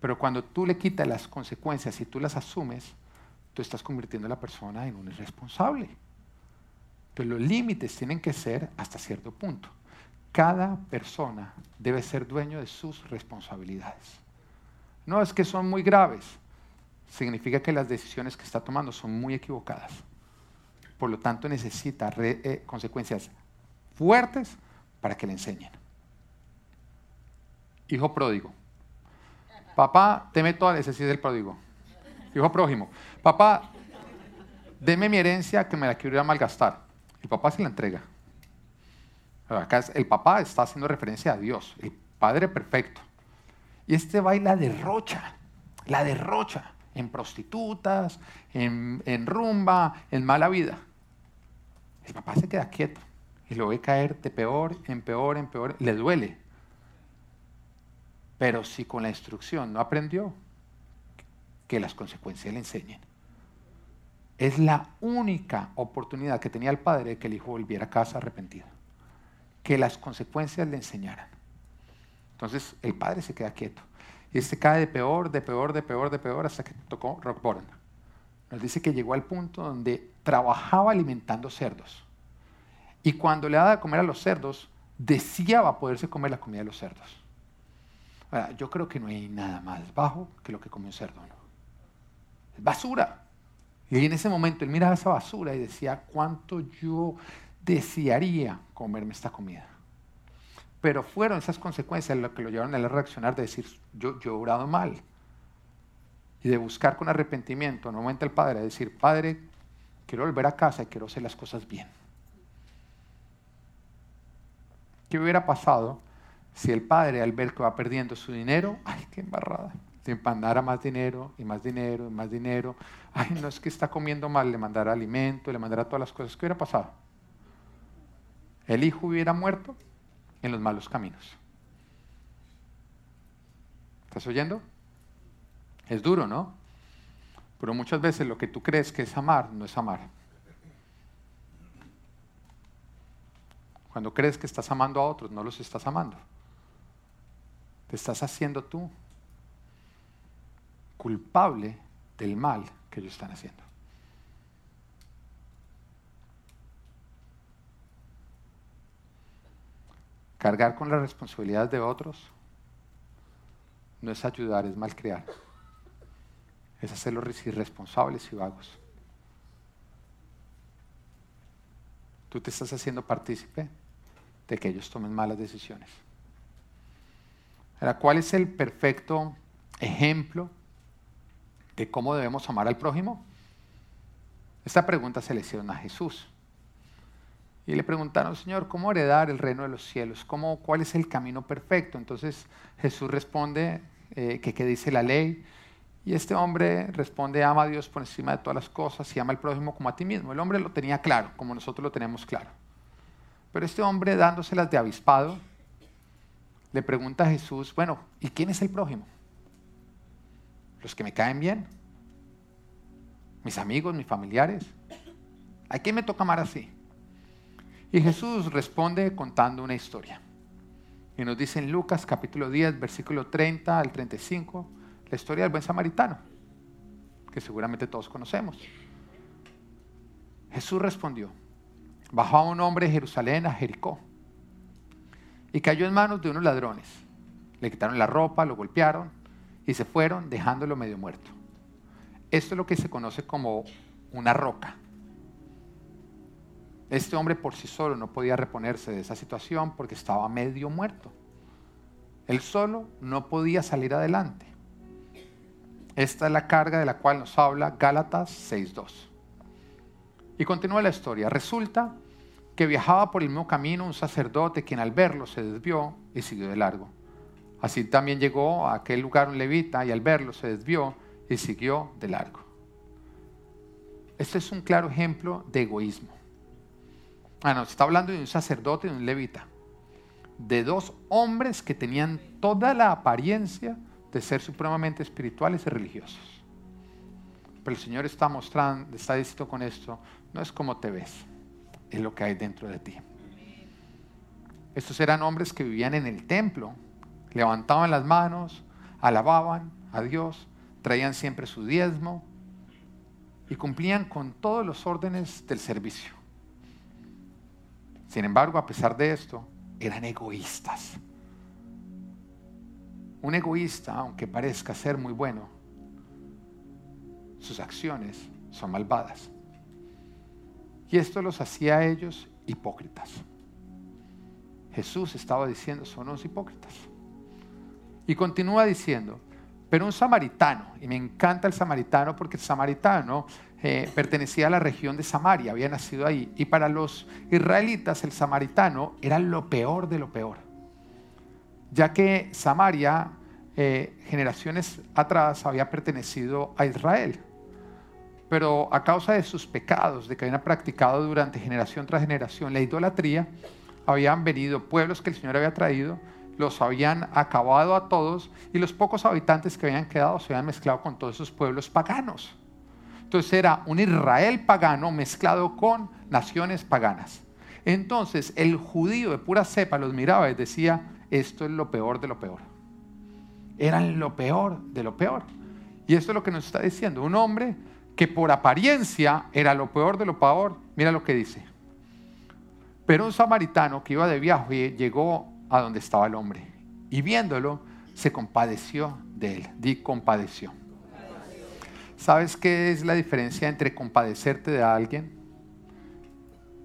A: Pero cuando tú le quitas las consecuencias y tú las asumes, tú estás convirtiendo a la persona en un irresponsable. Pero los límites tienen que ser hasta cierto punto. Cada persona debe ser dueño de sus responsabilidades. No es que son muy graves, significa que las decisiones que está tomando son muy equivocadas. Por lo tanto, necesita eh, consecuencias fuertes para que le enseñen. Hijo pródigo. Papá, teme toda necesidad del pródigo. Hijo prójimo. Papá, deme mi herencia que me la quiero ir a malgastar. El papá se la entrega. Acá el papá está haciendo referencia a Dios, el Padre perfecto. Y este va y la derrocha, la derrocha en prostitutas, en, en rumba, en mala vida. El papá se queda quieto y lo ve caer de peor en peor en peor. Le duele. Pero si con la instrucción no aprendió, que las consecuencias le enseñen. Es la única oportunidad que tenía el padre de que el hijo volviera a casa arrepentido. Que las consecuencias le enseñaran. Entonces el padre se queda quieto. Y este cae de peor, de peor, de peor, de peor, hasta que tocó rock bottom. Nos dice que llegó al punto donde trabajaba alimentando cerdos. Y cuando le daba de comer a los cerdos, deseaba poderse comer la comida de los cerdos. Ahora, yo creo que no hay nada más bajo que lo que come un cerdo. ¿no? Basura. Y en ese momento él miraba esa basura y decía, ¿cuánto yo desearía comerme esta comida? Pero fueron esas consecuencias lo que lo llevaron a reaccionar de decir, yo, yo he orado mal. Y de buscar con arrepentimiento, nuevamente el padre, a decir, Padre, quiero volver a casa y quiero hacer las cosas bien. ¿Qué hubiera pasado si el padre al ver que va perdiendo su dinero, ay, qué embarrada, le mandara más dinero y más dinero y más dinero, ay, no es que está comiendo mal, le mandara alimento, le mandara todas las cosas, ¿qué hubiera pasado? El hijo hubiera muerto en los malos caminos. ¿Estás oyendo? Es duro, ¿no? Pero muchas veces lo que tú crees que es amar no es amar. Cuando crees que estás amando a otros, no los estás amando. Te estás haciendo tú culpable del mal que ellos están haciendo. Cargar con las responsabilidades de otros no es ayudar, es malcriar es hacerlos irresponsables y vagos. Tú te estás haciendo partícipe de que ellos tomen malas decisiones. Ahora, ¿cuál es el perfecto ejemplo de cómo debemos amar al prójimo? Esta pregunta se le hicieron a Jesús. Y le preguntaron, Señor, ¿cómo heredar el reino de los cielos? ¿Cómo, ¿Cuál es el camino perfecto? Entonces Jesús responde eh, que qué dice la ley, y este hombre responde, ama a Dios por encima de todas las cosas y ama al prójimo como a ti mismo. El hombre lo tenía claro, como nosotros lo tenemos claro. Pero este hombre, dándoselas de avispado, le pregunta a Jesús, bueno, ¿y quién es el prójimo? ¿Los que me caen bien? ¿Mis amigos, mis familiares? ¿A quién me toca amar así? Y Jesús responde contando una historia. Y nos dice en Lucas capítulo 10, versículo 30 al 35, la historia del buen samaritano, que seguramente todos conocemos. Jesús respondió, bajó un hombre de Jerusalén a Jericó y cayó en manos de unos ladrones. Le quitaron la ropa, lo golpearon y se fueron dejándolo medio muerto. Esto es lo que se conoce como una roca. Este hombre por sí solo no podía reponerse de esa situación porque estaba medio muerto. Él solo no podía salir adelante. Esta es la carga de la cual nos habla Gálatas 6.2. Y continúa la historia. Resulta que viajaba por el mismo camino un sacerdote quien al verlo se desvió y siguió de largo. Así también llegó a aquel lugar un levita y al verlo se desvió y siguió de largo. Este es un claro ejemplo de egoísmo. Ah, no, se está hablando de un sacerdote y de un levita. De dos hombres que tenían toda la apariencia de ser supremamente espirituales y religiosos. Pero el Señor está mostrando, está diciendo con esto, no es como te ves, es lo que hay dentro de ti. Estos eran hombres que vivían en el templo, levantaban las manos, alababan a Dios, traían siempre su diezmo y cumplían con todos los órdenes del servicio. Sin embargo, a pesar de esto, eran egoístas. Un egoísta, aunque parezca ser muy bueno, sus acciones son malvadas. Y esto los hacía a ellos hipócritas. Jesús estaba diciendo, son unos hipócritas. Y continúa diciendo, pero un samaritano, y me encanta el samaritano porque el samaritano eh, pertenecía a la región de Samaria, había nacido ahí, y para los israelitas el samaritano era lo peor de lo peor, ya que Samaria eh, generaciones atrás había pertenecido a Israel, pero a causa de sus pecados, de que habían practicado durante generación tras generación la idolatría, habían venido pueblos que el Señor había traído, los habían acabado a todos y los pocos habitantes que habían quedado se habían mezclado con todos esos pueblos paganos. Entonces era un Israel pagano mezclado con naciones paganas. Entonces el judío de pura cepa los miraba y decía, esto es lo peor de lo peor. Eran lo peor de lo peor. Y esto es lo que nos está diciendo. Un hombre que por apariencia era lo peor de lo peor, mira lo que dice. Pero un samaritano que iba de viaje llegó a donde estaba el hombre y viéndolo se compadeció de él. Di compadeció. ¿Sabes qué es la diferencia entre compadecerte de alguien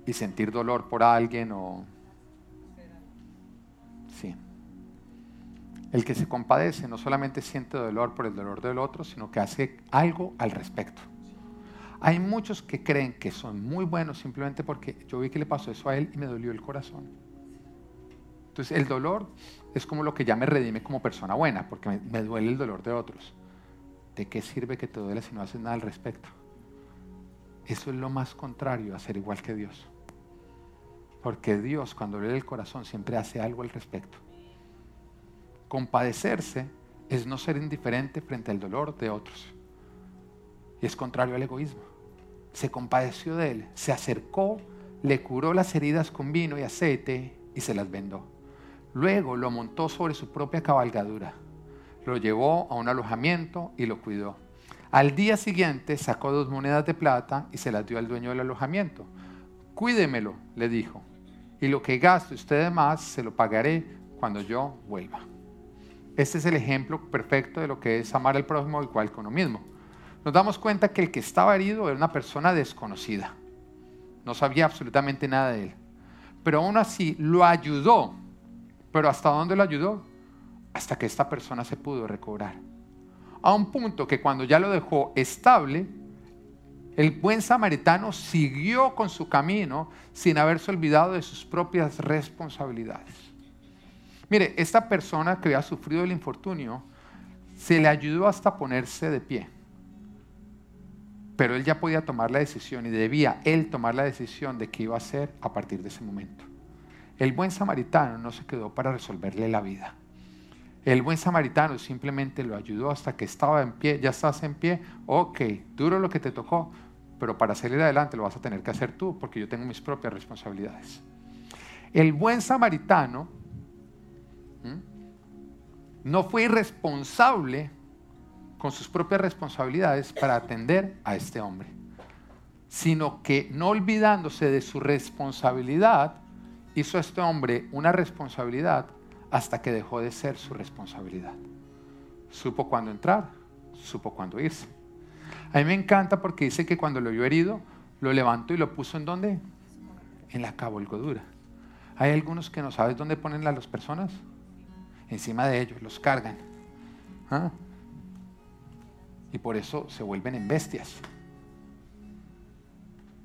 A: y sentir dolor por alguien o sí? El que se compadece no solamente siente dolor por el dolor del otro, sino que hace algo al respecto. Hay muchos que creen que son muy buenos simplemente porque yo vi que le pasó eso a él y me dolió el corazón. Entonces el dolor es como lo que ya me redime como persona buena, porque me, duele el dolor de otros. ¿De qué sirve que te duele si no haces nada al respecto? Eso es lo más contrario a ser igual que Dios. Porque Dios cuando duele el corazón siempre hace algo al respecto. Compadecerse es no ser indiferente frente al dolor de otros. Y es contrario al egoísmo. Se compadeció de él, se acercó, le curó las heridas con vino y aceite y se las vendó. Luego lo montó sobre su propia cabalgadura, lo llevó a un alojamiento y lo cuidó. Al día siguiente sacó dos monedas de plata y se las dio al dueño del alojamiento. Cuídemelo, le dijo, y lo que gaste usted más se lo pagaré cuando yo vuelva. Este es el ejemplo perfecto de lo que es amar al prójimo igual que uno mismo nos damos cuenta que el que estaba herido era una persona desconocida. No sabía absolutamente nada de él. Pero aún así lo ayudó. ¿Pero hasta dónde lo ayudó? Hasta que esta persona se pudo recobrar. A un punto que cuando ya lo dejó estable, el buen samaritano siguió con su camino sin haberse olvidado de sus propias responsabilidades. Mire, esta persona que había sufrido el infortunio, se le ayudó hasta ponerse de pie. Pero él ya podía tomar la decisión y debía él tomar la decisión de qué iba a hacer a partir de ese momento. El buen samaritano no se quedó para resolverle la vida. El buen samaritano simplemente lo ayudó hasta que estaba en pie, ya estás en pie, ok, duro lo que te tocó, pero para salir adelante lo vas a tener que hacer tú porque yo tengo mis propias responsabilidades. El buen samaritano no fue irresponsable con sus propias responsabilidades para atender a este hombre, sino que no olvidándose de su responsabilidad, hizo a este hombre una responsabilidad hasta que dejó de ser su responsabilidad. Supo cuándo entrar, supo cuándo irse. A mí me encanta porque dice que cuando lo vio herido, lo levantó y lo puso en dónde? En la cabolgodura. Hay algunos que no sabes dónde ponen a las personas. Encima de ellos, los cargan. ¿Ah? y por eso se vuelven en bestias.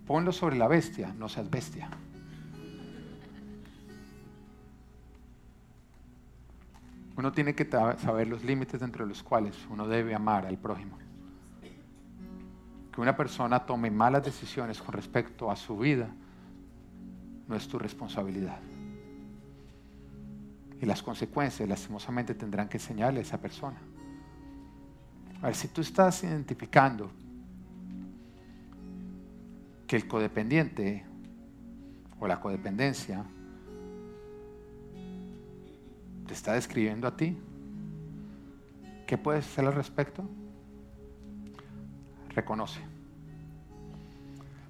A: Ponlo sobre la bestia, no seas bestia. Uno tiene que saber los límites dentro de los cuales uno debe amar al prójimo. Que una persona tome malas decisiones con respecto a su vida no es tu responsabilidad. Y las consecuencias, lastimosamente, tendrán que enseñarle a esa persona. A ver, si tú estás identificando que el codependiente o la codependencia te está describiendo a ti, ¿qué puedes hacer al respecto? Reconoce.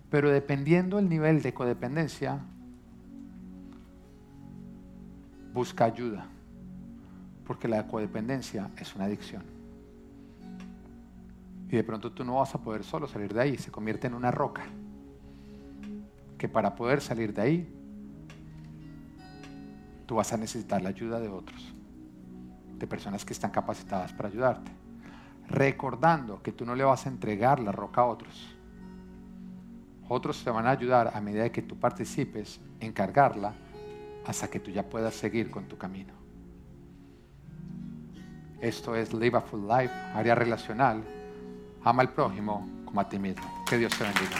A: Pero dependiendo del nivel de codependencia, busca ayuda, porque la codependencia es una adicción. Y de pronto tú no vas a poder solo salir de ahí, se convierte en una roca, que para poder salir de ahí, tú vas a necesitar la ayuda de otros, de personas que están capacitadas para ayudarte, recordando que tú no le vas a entregar la roca a otros. Otros te van a ayudar a medida que tú participes en cargarla hasta que tú ya puedas seguir con tu camino. Esto es Live a Full Life, área relacional. Ama al prójimo como a ti mismo. Que Dios te bendiga.